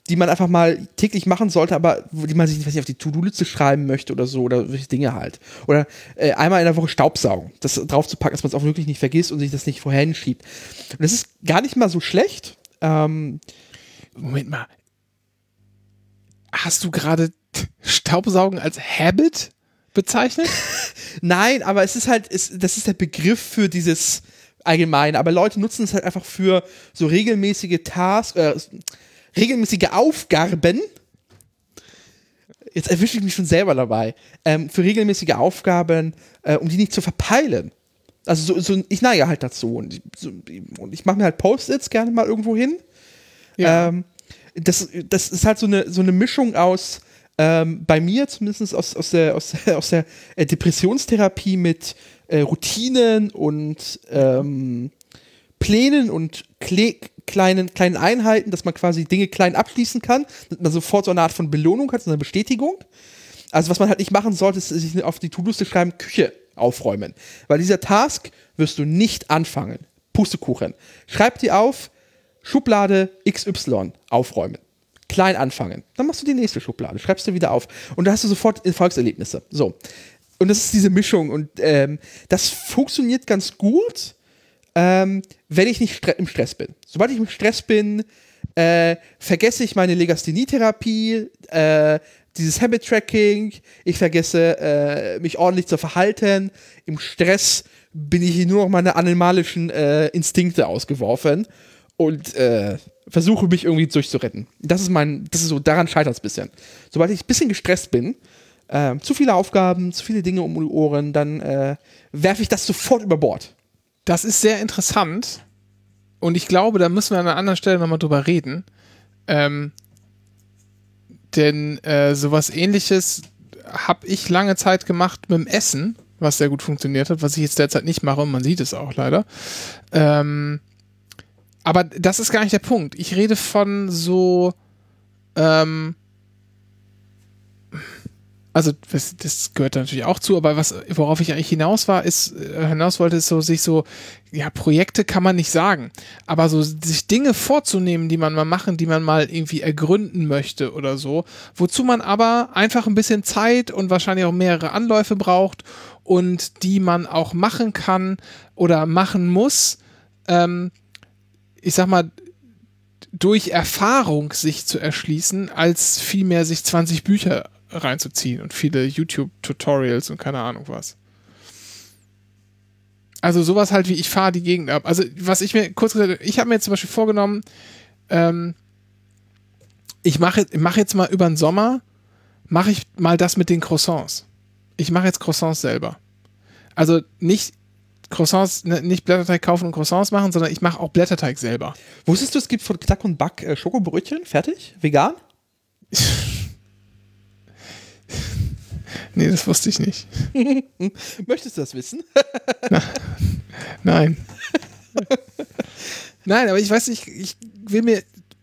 die man einfach mal täglich machen sollte, aber die man sich nicht, auf die To-Do-Liste schreiben möchte oder so oder solche Dinge halt. Oder äh, einmal in der Woche Staubsaugen, das drauf zu packen, dass man es auch wirklich nicht vergisst und sich das nicht vorher hinschiebt. Und das ist gar nicht mal so schlecht. Ähm, Moment mal. Hast du gerade Staubsaugen als Habit bezeichnet? <laughs> Nein, aber es ist halt, es, das ist der Begriff für dieses allgemein. Aber Leute nutzen es halt einfach für so regelmäßige Tasks, äh, regelmäßige Aufgaben. Jetzt erwische ich mich schon selber dabei. Ähm, für regelmäßige Aufgaben, äh, um die nicht zu verpeilen. Also so, so ich neige halt dazu. Und ich, so, ich mache mir halt Post-its gerne mal irgendwo hin. Ja. Ähm, das, das ist halt so eine, so eine Mischung aus, ähm, bei mir zumindest aus, aus der, aus der, aus der äh, Depressionstherapie mit äh, Routinen und ähm, Plänen und Kle kleinen, kleinen Einheiten, dass man quasi Dinge klein abschließen kann, dass man sofort so eine Art von Belohnung hat, so eine Bestätigung. Also was man halt nicht machen sollte, ist sich auf die To-Liste schreiben, Küche aufräumen. Weil dieser Task wirst du nicht anfangen. Pustekuchen. Schreib dir auf, Schublade XY aufräumen. Klein anfangen. Dann machst du die nächste Schublade, schreibst du wieder auf. Und da hast du sofort Erfolgserlebnisse. So. Und das ist diese Mischung. Und ähm, das funktioniert ganz gut ähm, wenn ich nicht stre im Stress bin. Sobald ich im Stress bin, äh, vergesse ich meine Legasthenie-Therapie, äh, dieses Habit-Tracking, ich vergesse äh, mich ordentlich zu verhalten. Im Stress bin ich nur noch meine animalischen äh, Instinkte ausgeworfen und äh, versuche mich irgendwie durchzuretten. Das ist mein, das ist so, daran scheitert es ein bisschen. Sobald ich ein bisschen gestresst bin, äh, zu viele Aufgaben, zu viele Dinge um die Ohren, dann äh, werfe ich das sofort über Bord. Das ist sehr interessant. Und ich glaube, da müssen wir an einer anderen Stelle nochmal drüber reden. Ähm, denn äh, sowas ähnliches habe ich lange Zeit gemacht mit dem Essen, was sehr gut funktioniert hat, was ich jetzt derzeit nicht mache und man sieht es auch leider. Ähm, aber das ist gar nicht der Punkt. Ich rede von so ähm, also das, das, gehört natürlich auch zu, aber was, worauf ich eigentlich hinaus war, ist, äh, hinaus wollte, ist so, sich so, ja, Projekte kann man nicht sagen, aber so sich Dinge vorzunehmen, die man mal machen, die man mal irgendwie ergründen möchte oder so, wozu man aber einfach ein bisschen Zeit und wahrscheinlich auch mehrere Anläufe braucht und die man auch machen kann oder machen muss, ähm, ich sag mal, durch Erfahrung sich zu erschließen, als vielmehr sich 20 Bücher reinzuziehen und viele YouTube-Tutorials und keine Ahnung was. Also sowas halt wie ich fahre die Gegend ab. Also was ich mir kurz gesagt, ich habe mir jetzt zum Beispiel vorgenommen, ähm, ich mache mach jetzt mal über den Sommer, mache ich mal das mit den Croissants. Ich mache jetzt Croissants selber. Also nicht Croissants, ne, nicht Blätterteig kaufen und Croissants machen, sondern ich mache auch Blätterteig selber. Wusstest du, es gibt von Klack und Back äh, Schokobrötchen, fertig, vegan? <laughs> Nee, das wusste ich nicht. <laughs> Möchtest du das wissen? <laughs> Nein. Nein, aber ich weiß nicht, ich will mir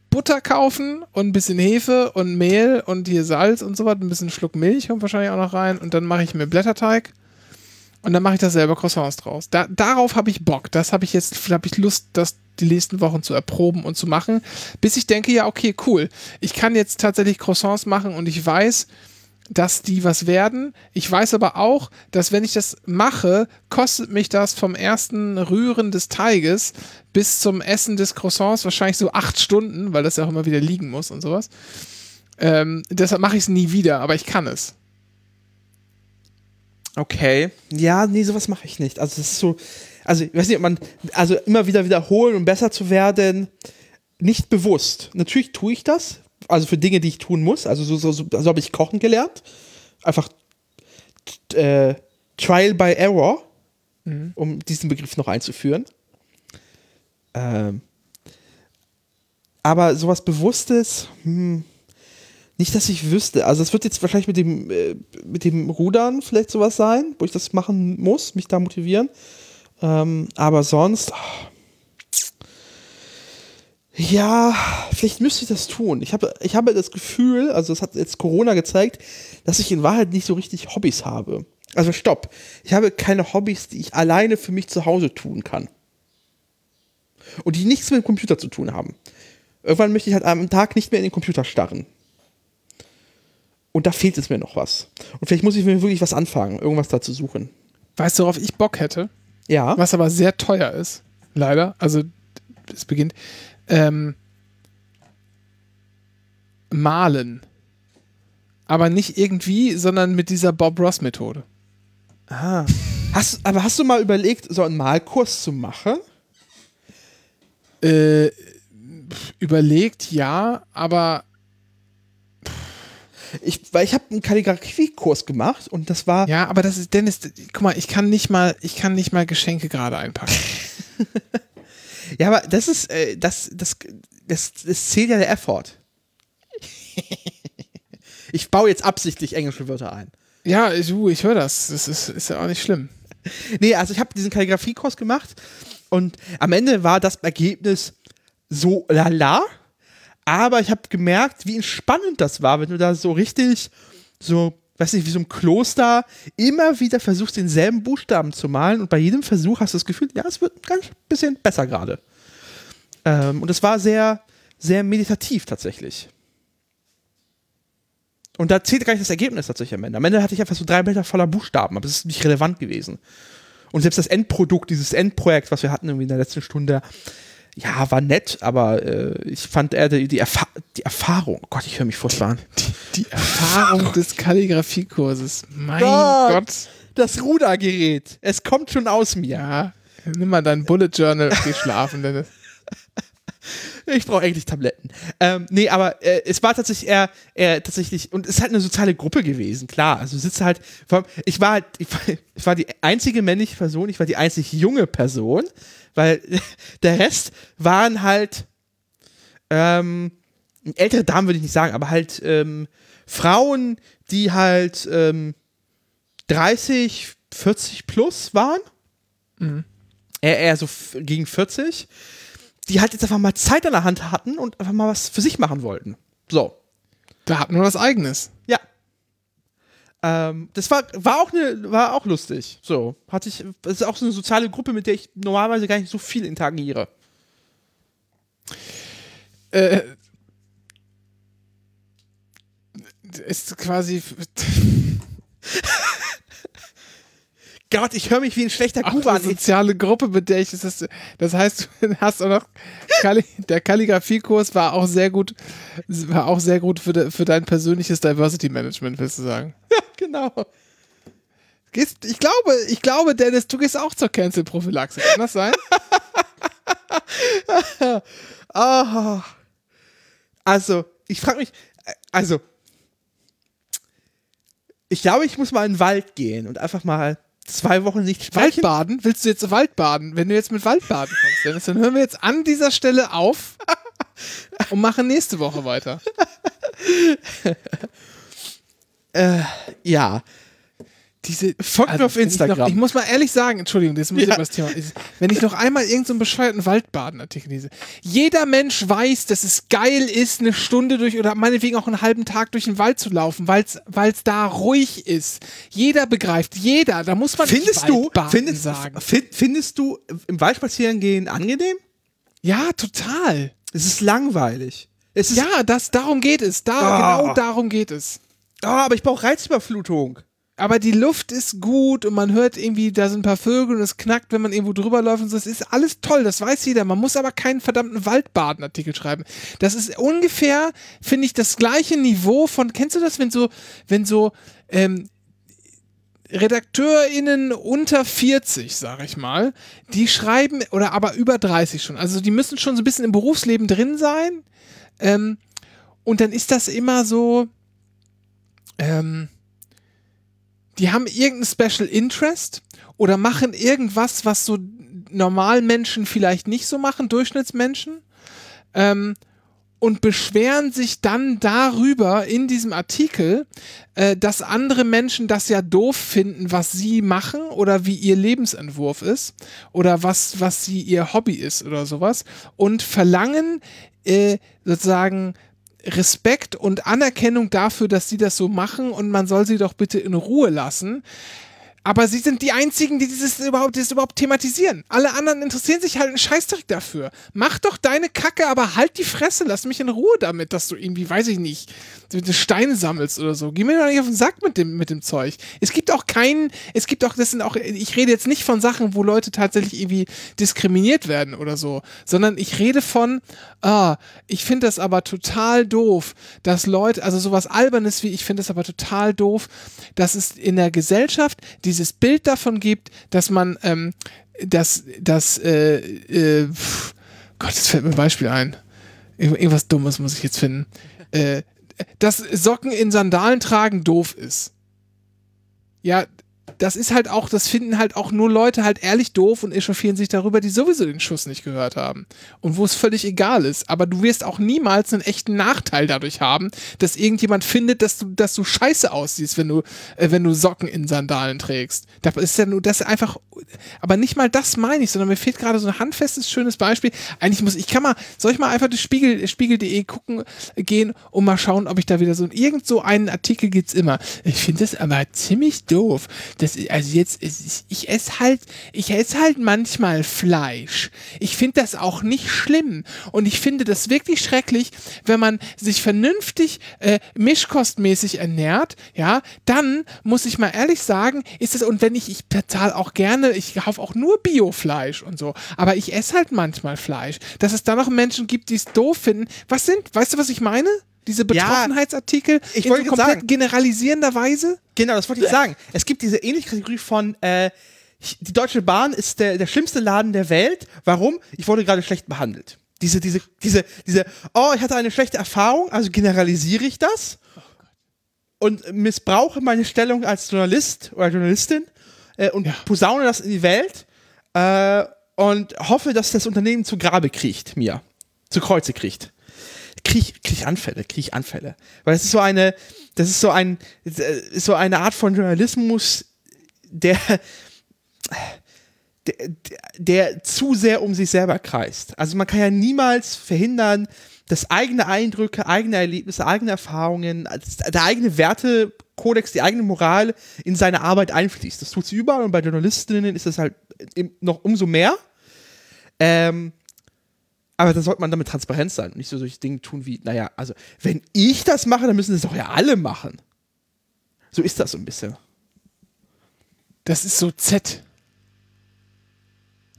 Butter kaufen und ein bisschen Hefe und Mehl und hier Salz und so was, ein bisschen Schluck Milch kommt wahrscheinlich auch noch rein und dann mache ich mir Blätterteig und dann mache ich da selber Croissants draus. Da, darauf habe ich Bock. Das habe ich jetzt, habe ich Lust, das die nächsten Wochen zu erproben und zu machen, bis ich denke, ja, okay, cool. Ich kann jetzt tatsächlich Croissants machen und ich weiß, dass die was werden. Ich weiß aber auch, dass wenn ich das mache, kostet mich das vom ersten Rühren des Teiges bis zum Essen des Croissants wahrscheinlich so acht Stunden, weil das ja auch immer wieder liegen muss und sowas. Ähm, deshalb mache ich es nie wieder, aber ich kann es. Okay. Ja, nee, sowas mache ich nicht. Also es ist so, also ich weiß nicht, ob man, also immer wieder wiederholen und besser zu werden, nicht bewusst. Natürlich tue ich das, also für Dinge, die ich tun muss. Also so, so, so, so habe ich Kochen gelernt. Einfach äh, Trial by Error, mhm. um diesen Begriff noch einzuführen. Ähm, aber sowas Bewusstes, hm, nicht, dass ich wüsste. Also es wird jetzt wahrscheinlich mit dem, äh, mit dem Rudern vielleicht sowas sein, wo ich das machen muss, mich da motivieren. Ähm, aber sonst, oh, ja, vielleicht müsste ich das tun. Ich habe, ich habe das Gefühl, also es hat jetzt Corona gezeigt, dass ich in Wahrheit nicht so richtig Hobbys habe. Also stopp. Ich habe keine Hobbys, die ich alleine für mich zu Hause tun kann. Und die nichts mit dem Computer zu tun haben. Irgendwann möchte ich halt am Tag nicht mehr in den Computer starren. Und da fehlt es mir noch was. Und vielleicht muss ich mir wirklich was anfangen, irgendwas da zu suchen. Weißt du, worauf ich Bock hätte? Ja. Was aber sehr teuer ist. Leider. Also, es beginnt. Ähm, malen. Aber nicht irgendwie, sondern mit dieser Bob Ross-Methode. Ah. Hast, aber hast du mal überlegt, so einen Malkurs zu machen? Äh, überlegt, ja, aber ich, weil ich habe einen Kalligrafiekurs gemacht und das war. Ja, aber das ist, Dennis, guck mal, ich kann nicht mal, ich kann nicht mal Geschenke gerade einpacken. <laughs> ja, aber das ist, äh, das, das, das, das zählt ja der Effort. <laughs> ich baue jetzt absichtlich englische Wörter ein. Ja, du, ich höre das. Das ist, ist ja auch nicht schlimm. <laughs> Nee, also ich habe diesen Kalligrafiekurs gemacht und am Ende war das Ergebnis so lala. Aber ich habe gemerkt, wie entspannend das war, wenn du da so richtig, so, weiß nicht, wie so ein Kloster immer wieder versuchst, denselben Buchstaben zu malen und bei jedem Versuch hast du das Gefühl, ja, es wird ein ganz bisschen besser gerade. Ähm, und es war sehr, sehr meditativ tatsächlich. Und da zählt gar nicht das Ergebnis tatsächlich am Ende. Am Ende hatte ich einfach so drei Blätter voller Buchstaben, aber das ist nicht relevant gewesen. Und selbst das Endprodukt, dieses Endprojekt, was wir hatten irgendwie in der letzten Stunde, ja, war nett, aber äh, ich fand eher die, die, Erfa die Erfahrung, oh Gott, ich höre mich furchtbar an. Die, die Erfahrung des Kalligrafiekurses, mein Gott, Gott. Das Rudergerät, es kommt schon aus mir. Ja, nimm mal dein Bullet Journal und geh schlafen, Dennis. Ich brauche eigentlich Tabletten. Ähm, nee, aber äh, es war tatsächlich eher, eher tatsächlich, und es ist halt eine soziale Gruppe gewesen, klar. Also sitze halt, ich war halt, ich war, ich war die einzige männliche Person, ich war die einzig junge Person weil <laughs> der Rest waren halt ähm, ältere Damen würde ich nicht sagen, aber halt ähm, Frauen, die halt ähm, 30, 40 plus waren. Mhm. Eher, eher so gegen 40. Die halt jetzt einfach mal Zeit an der Hand hatten und einfach mal was für sich machen wollten. So. Da hat man was Eigenes. Ähm, das war, war, auch ne, war auch lustig. So, hatte ich, das ist auch so eine soziale Gruppe, mit der ich normalerweise gar nicht so viel interagiere. Äh, ist quasi. <laughs> Gott, ich höre mich wie ein schlechter Kuba an. soziale Gruppe, mit der ich das. Das heißt, <laughs> du hast auch noch. Der Kalligrafiekurs war auch sehr gut, war auch sehr gut für, de, für dein persönliches Diversity Management, willst du sagen? Ja, genau. Gehst, ich glaube, ich glaube, Dennis, du gehst auch zur Cancel-Prophylaxe. Kann das sein? oh. <laughs> Also, ich frage mich, also, ich glaube, ich muss mal in den Wald gehen und einfach mal zwei Wochen nicht sprechen. Waldbaden? Willst du jetzt Waldbaden? Wenn du jetzt mit Waldbaden kommst, Dennis, dann hören wir jetzt an dieser Stelle auf <laughs> und machen nächste Woche weiter. <laughs> äh, ja diese, folgt also, mir auf Instagram. Ich, noch, ich, muss mal ehrlich sagen, Entschuldigung, das muss ja. ich das Thema. Wenn ich noch einmal irgendeinen so bescheuerten Waldbadenartikel lese. Jeder Mensch weiß, dass es geil ist, eine Stunde durch oder meinetwegen auch einen halben Tag durch den Wald zu laufen, weil es da ruhig ist. Jeder begreift, jeder, da muss man findest du, findest, sagen. Findest du im Wald spazieren gehen angenehm? Ja, total. Es ist langweilig. Es ist ja, das, darum geht es. Da, oh. Genau darum geht es. Oh, aber ich brauche Reizüberflutung. aber die Luft ist gut und man hört irgendwie, da sind ein paar Vögel und es knackt, wenn man irgendwo drüber läuft und so. Das ist alles toll, das weiß jeder. Man muss aber keinen verdammten Waldbadenartikel schreiben. Das ist ungefähr, finde ich, das gleiche Niveau von, kennst du das, wenn so, wenn so, ähm, RedakteurInnen unter 40, sag ich mal, die schreiben, oder aber über 30 schon. Also die müssen schon so ein bisschen im Berufsleben drin sein. Ähm, und dann ist das immer so, ähm, die haben irgendein Special Interest oder machen irgendwas, was so Normalmenschen vielleicht nicht so machen, Durchschnittsmenschen, ähm, und beschweren sich dann darüber in diesem Artikel, äh, dass andere Menschen das ja doof finden, was sie machen oder wie ihr Lebensentwurf ist oder was, was sie ihr Hobby ist oder sowas und verlangen äh, sozusagen Respekt und Anerkennung dafür, dass sie das so machen und man soll sie doch bitte in Ruhe lassen. Aber sie sind die einzigen, die dieses überhaupt, dieses überhaupt thematisieren. Alle anderen interessieren sich halt einen Scheißdreck dafür. Mach doch deine Kacke, aber halt die Fresse, lass mich in Ruhe damit, dass du irgendwie, weiß ich nicht, Steine sammelst oder so. Geh mir doch nicht auf den Sack mit dem, mit dem Zeug. Es gibt auch keinen, es gibt auch, das sind auch, ich rede jetzt nicht von Sachen, wo Leute tatsächlich irgendwie diskriminiert werden oder so, sondern ich rede von, ah, ich finde das aber total doof, dass Leute, also sowas Albernes wie, ich finde das aber total doof, dass es in der Gesellschaft dieses Bild davon gibt, dass man, ähm, dass, dass, äh, äh, Gott, jetzt fällt mir ein Beispiel ein. Irgend- Irgendwas Dummes muss ich jetzt finden. Äh, dass Socken in Sandalen tragen doof ist. Ja, das ist halt auch, das finden halt auch nur Leute halt ehrlich doof und echauffieren sich darüber, die sowieso den Schuss nicht gehört haben. Und wo es völlig egal ist. Aber du wirst auch niemals einen echten Nachteil dadurch haben, dass irgendjemand findet, dass du, dass du scheiße aussiehst, wenn du, äh, wenn du Socken in Sandalen trägst. Da ist ja nur das einfach, aber nicht mal das meine ich, sondern mir fehlt gerade so ein handfestes, schönes Beispiel. Eigentlich muss, ich kann mal, soll ich mal einfach das Spiegel, spiegel.de gucken, äh, gehen und mal schauen, ob ich da wieder so, irgend so einen Artikel gibt's immer. Ich finde das aber ziemlich doof. Das, also jetzt, ich, ich esse halt, ich esse halt manchmal Fleisch. Ich finde das auch nicht schlimm. Und ich finde das wirklich schrecklich, wenn man sich vernünftig äh, mischkostmäßig ernährt, ja, dann muss ich mal ehrlich sagen, ist es, und wenn ich, ich bezahle auch gerne, ich kaufe auch nur Biofleisch und so, aber ich esse halt manchmal Fleisch. Dass es da noch Menschen gibt, die es doof finden. Was sind, weißt du, was ich meine? Diese Betroffenheitsartikel ich in wollte so komplett sagen- generalisierender Weise? Genau, das wollte ich sagen. Es gibt diese ähnliche Kategorie von, äh, die Deutsche Bahn ist der, der schlimmste Laden der Welt. Warum? Ich wurde gerade schlecht behandelt. Diese, diese, diese, diese, oh, ich hatte eine schlechte Erfahrung, also generalisiere ich das und missbrauche meine Stellung als Journalist oder Journalistin äh, und Ja. posaune das in die Welt äh, und hoffe, dass das Unternehmen zu Grabe kriegt, mir. Zu Kreuze kriegt. Krieg, krieg ich Anfälle, krieg ich Anfälle. Weil das ist so eine, das ist so ein, äh, so eine Art von Journalismus, der, der, der, zu sehr um sich selber kreist. Also man kann ja niemals verhindern, dass eigene Eindrücke, eigene Erlebnisse, eigene Erfahrungen, der eigene Wertekodex, die eigene Moral in seine Arbeit einfließt. Das tut sie überall und bei Journalistinnen ist das halt noch umso mehr. Ähm, aber da sollte man damit transparent sein und nicht so solche Dinge tun wie, naja, also wenn ich das mache, dann müssen das doch ja alle machen. So ist das so ein bisschen. Das ist so Z.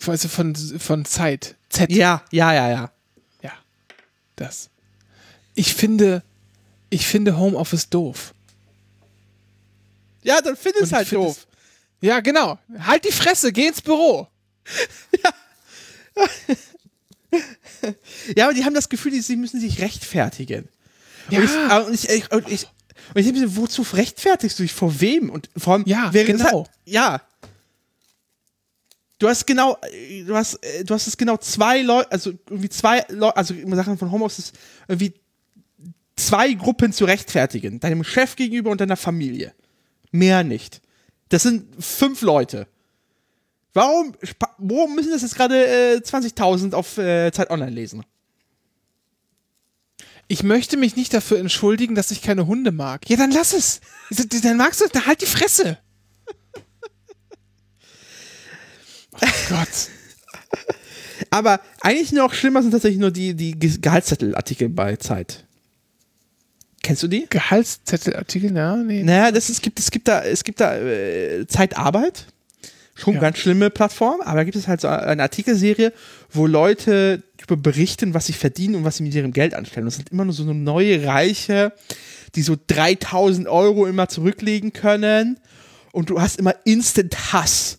Also von, von Zeit. Z. Ja, ja, ja, ja. Ja. Das. Ich finde, ich finde Homeoffice doof. Ja, dann find es halt find doof. Ja, genau. Halt die Fresse, geh ins Büro. <laughs> Ja, aber die haben das Gefühl, sie müssen sich rechtfertigen. Ja. Und ich, äh, und ich, ich, und ich, und ich denke wozu rechtfertigst du dich? Vor wem? Und vor allem, Ja, genau. Ja. Du hast genau, äh, du hast, äh, du hast es genau zwei Leute, also irgendwie zwei Leute, also Sachen von Homeoffice, irgendwie zwei Gruppen zu rechtfertigen. Deinem Chef gegenüber und deiner Familie. Mehr nicht. Das sind fünf Leute. Warum, warum müssen das jetzt gerade äh, 20.000 auf äh, Zeit Online lesen? Ich möchte mich nicht dafür entschuldigen, dass ich keine Hunde mag. Ja, dann lass es. Dann magst du, dann halt die Fresse. Oh Gott. Aber eigentlich noch schlimmer sind tatsächlich nur die, die Ge- Gehaltszettelartikel bei Zeit. Kennst du die? Gehaltszettelartikel, ja, nee. Naja, das, es, gibt, es gibt da, es gibt da äh, Zeitarbeit. Schon Ja. ganz schlimme Plattform, aber da gibt es halt so eine Artikelserie, wo Leute darüber berichten, was sie verdienen und was sie mit ihrem Geld anstellen. Und es sind immer nur so neue Reiche, die so 3000 Euro immer zurücklegen können und du hast immer Instant Hass.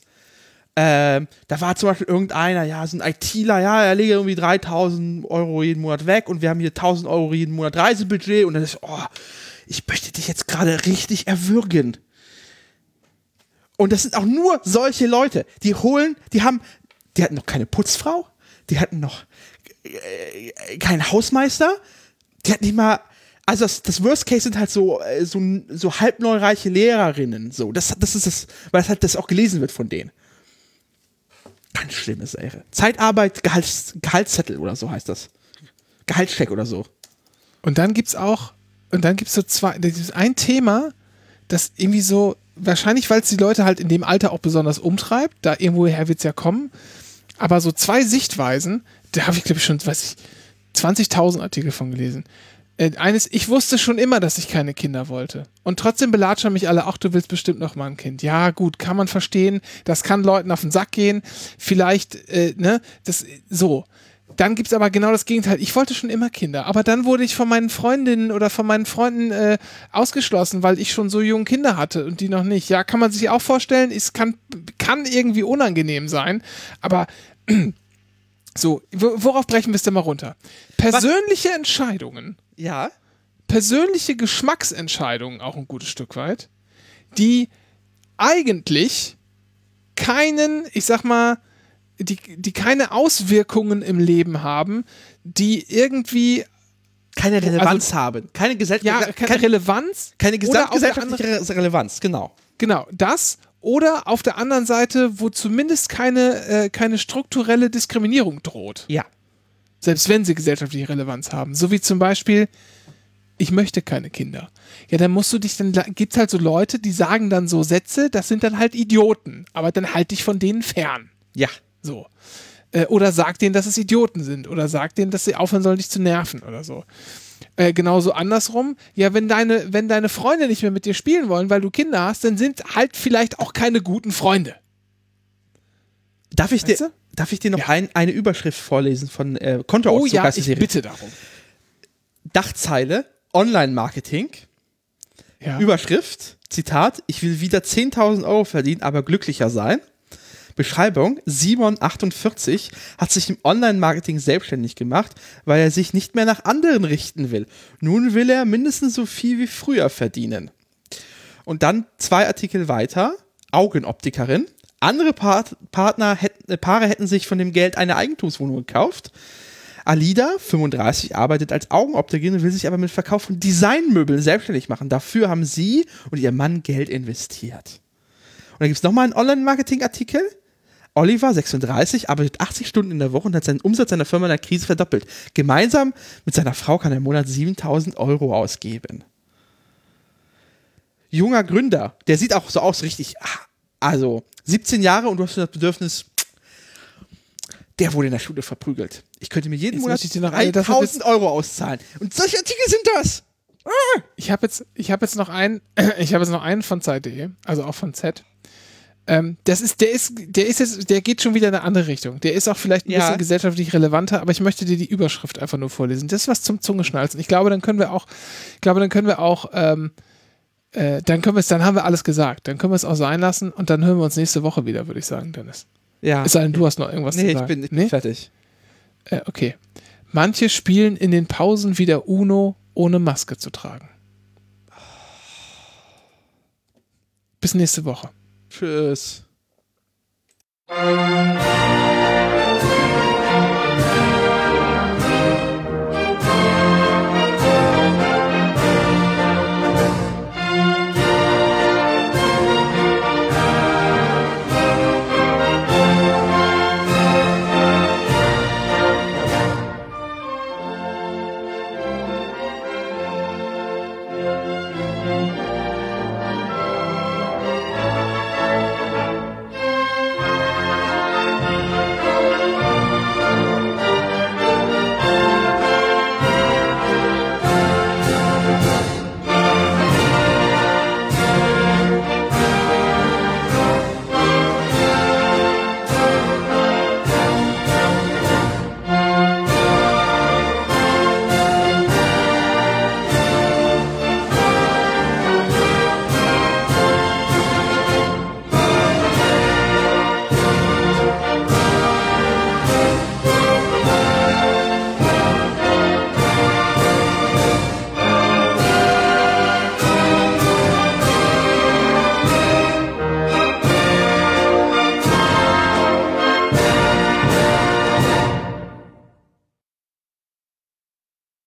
Ähm, da war zum Beispiel irgendeiner, ja, so ein ITler, ja, er lege irgendwie 3000 Euro jeden Monat weg und wir haben hier 1000 Euro jeden Monat Reisebudget und dann ist, oh, ich möchte dich jetzt gerade richtig erwürgen. Und das sind auch nur solche Leute, die holen, die haben, die hatten noch keine Putzfrau, die hatten noch äh, keinen Hausmeister, die hatten nicht mal, also das, das Worst Case sind halt so, äh, so, so halbneureiche Lehrerinnen, so, das, das ist das, weil das halt das auch gelesen wird von denen. Ganz schlimme Sache. Zeitarbeit, Gehalts, Gehaltszettel oder so heißt das. Gehaltscheck oder so. Und dann gibt's auch, und dann gibt's so zwei, das ist ein Thema, das irgendwie so, wahrscheinlich, weil es die Leute halt in dem Alter auch besonders umtreibt, da irgendwoher wird's ja kommen, aber so zwei Sichtweisen, da habe ich, glaube ich, schon, weiß ich, 20.000 Artikel von gelesen. Äh, eines, ich wusste schon immer, dass ich keine Kinder wollte. Und trotzdem belatschen mich alle, ach, du willst bestimmt noch mal ein Kind. Ja, gut, kann man verstehen. Das kann Leuten auf den Sack gehen. Vielleicht, äh, ne, das, so. Dann gibt's aber genau das Gegenteil. Ich wollte schon immer Kinder, aber dann wurde ich von meinen Freundinnen oder von meinen Freunden äh, ausgeschlossen, weil ich schon so junge Kinder hatte und die noch nicht. Ja, kann man sich auch vorstellen. Es kann, kann irgendwie unangenehm sein, aber <clears throat> so, wo- worauf brechen wir es denn mal runter? Persönliche Entscheidungen Ja. persönliche Geschmacksentscheidungen auch ein gutes Stück weit, die eigentlich keinen, ich sag mal, die, die keine Auswirkungen im Leben haben, die irgendwie, Keine Relevanz haben. Keine, Gesell ja, keine, keine Relevanz. keine gesamtgesellschaftliche Re Relevanz, genau. Genau, das oder auf der anderen Seite, wo zumindest keine, äh, keine strukturelle Diskriminierung droht. Ja. Selbst wenn sie gesellschaftliche Relevanz haben. So wie zum Beispiel, ich möchte keine Kinder. Ja, dann musst du dich, dann gibt es halt so Leute, die sagen dann so Sätze, das sind dann halt Idioten. Aber dann halt dich von denen fern. Ja. So. Äh, oder sag denen, dass es Idioten sind. Oder sag denen, dass sie aufhören sollen, dich zu nerven oder so. Äh, genauso andersrum. Ja, wenn deine, wenn deine Freunde nicht mehr mit dir spielen wollen, weil du Kinder hast, dann sind halt vielleicht auch keine guten Freunde. Darf ich Weißt dir, du? darf ich dir noch Ja. ein, eine Überschrift vorlesen von äh, Konto Oh ja, ich bitte darum. Dachzeile, Online-Marketing, Ja. Überschrift, Zitat, ich will wieder 10.000 Euro verdienen, aber glücklicher sein. Beschreibung, Simon 48 hat sich im Online-Marketing selbstständig gemacht, weil er sich nicht mehr nach anderen richten will. Nun will er mindestens so viel wie früher verdienen. Und dann zwei Artikel weiter, Augenoptikerin. Andere Part Partner hätten, äh, Paare hätten sich von dem Geld eine Eigentumswohnung gekauft. Alida, 35, arbeitet als Augenoptikerin und will sich aber mit Verkauf von Designmöbeln selbstständig machen. Dafür haben sie und ihr Mann Geld investiert. Und dann gibt es nochmal einen Online-Marketing-Artikel. Oliver, 36, arbeitet 80 Stunden in der Woche und hat seinen Umsatz seiner Firma in der Krise verdoppelt. Gemeinsam mit seiner Frau kann er im Monat 7000 Euro ausgeben. Junger Gründer, der sieht auch so aus, richtig, ah, also 17 Jahre und du hast das Bedürfnis, der wurde in der Schule verprügelt. Ich könnte mir jeden Jetzt Monat möchte ich dir noch eine- das hat 3000 Euro auszahlen. Und solche Artikel sind das. Ich habe jetzt, ich habe jetzt noch einen, <clears throat> ich habe jetzt noch einen von Zeit.de, also auch von Z. Ähm, das ist, der ist, der ist jetzt, der geht schon wieder in eine andere Richtung. Der ist auch vielleicht ein Ja. bisschen gesellschaftlich relevanter, aber ich möchte dir die Überschrift einfach nur vorlesen. Das ist was zum Zungeschnalzen. Ich glaube, dann können wir auch, ich glaube, dann können wir auch, ähm, äh, dann können wir es, dann haben wir alles gesagt. Dann können wir es auch sein lassen und dann hören wir uns nächste Woche wieder, würde ich sagen, Dennis. Ja. Es sei denn, du hast noch irgendwas nee, zu ich sagen. bin, ich bin nee? fertig. Äh, okay. Manche spielen in den Pausen wieder Uno, ohne Maske zu tragen. Bis nächste Woche. Tschüss.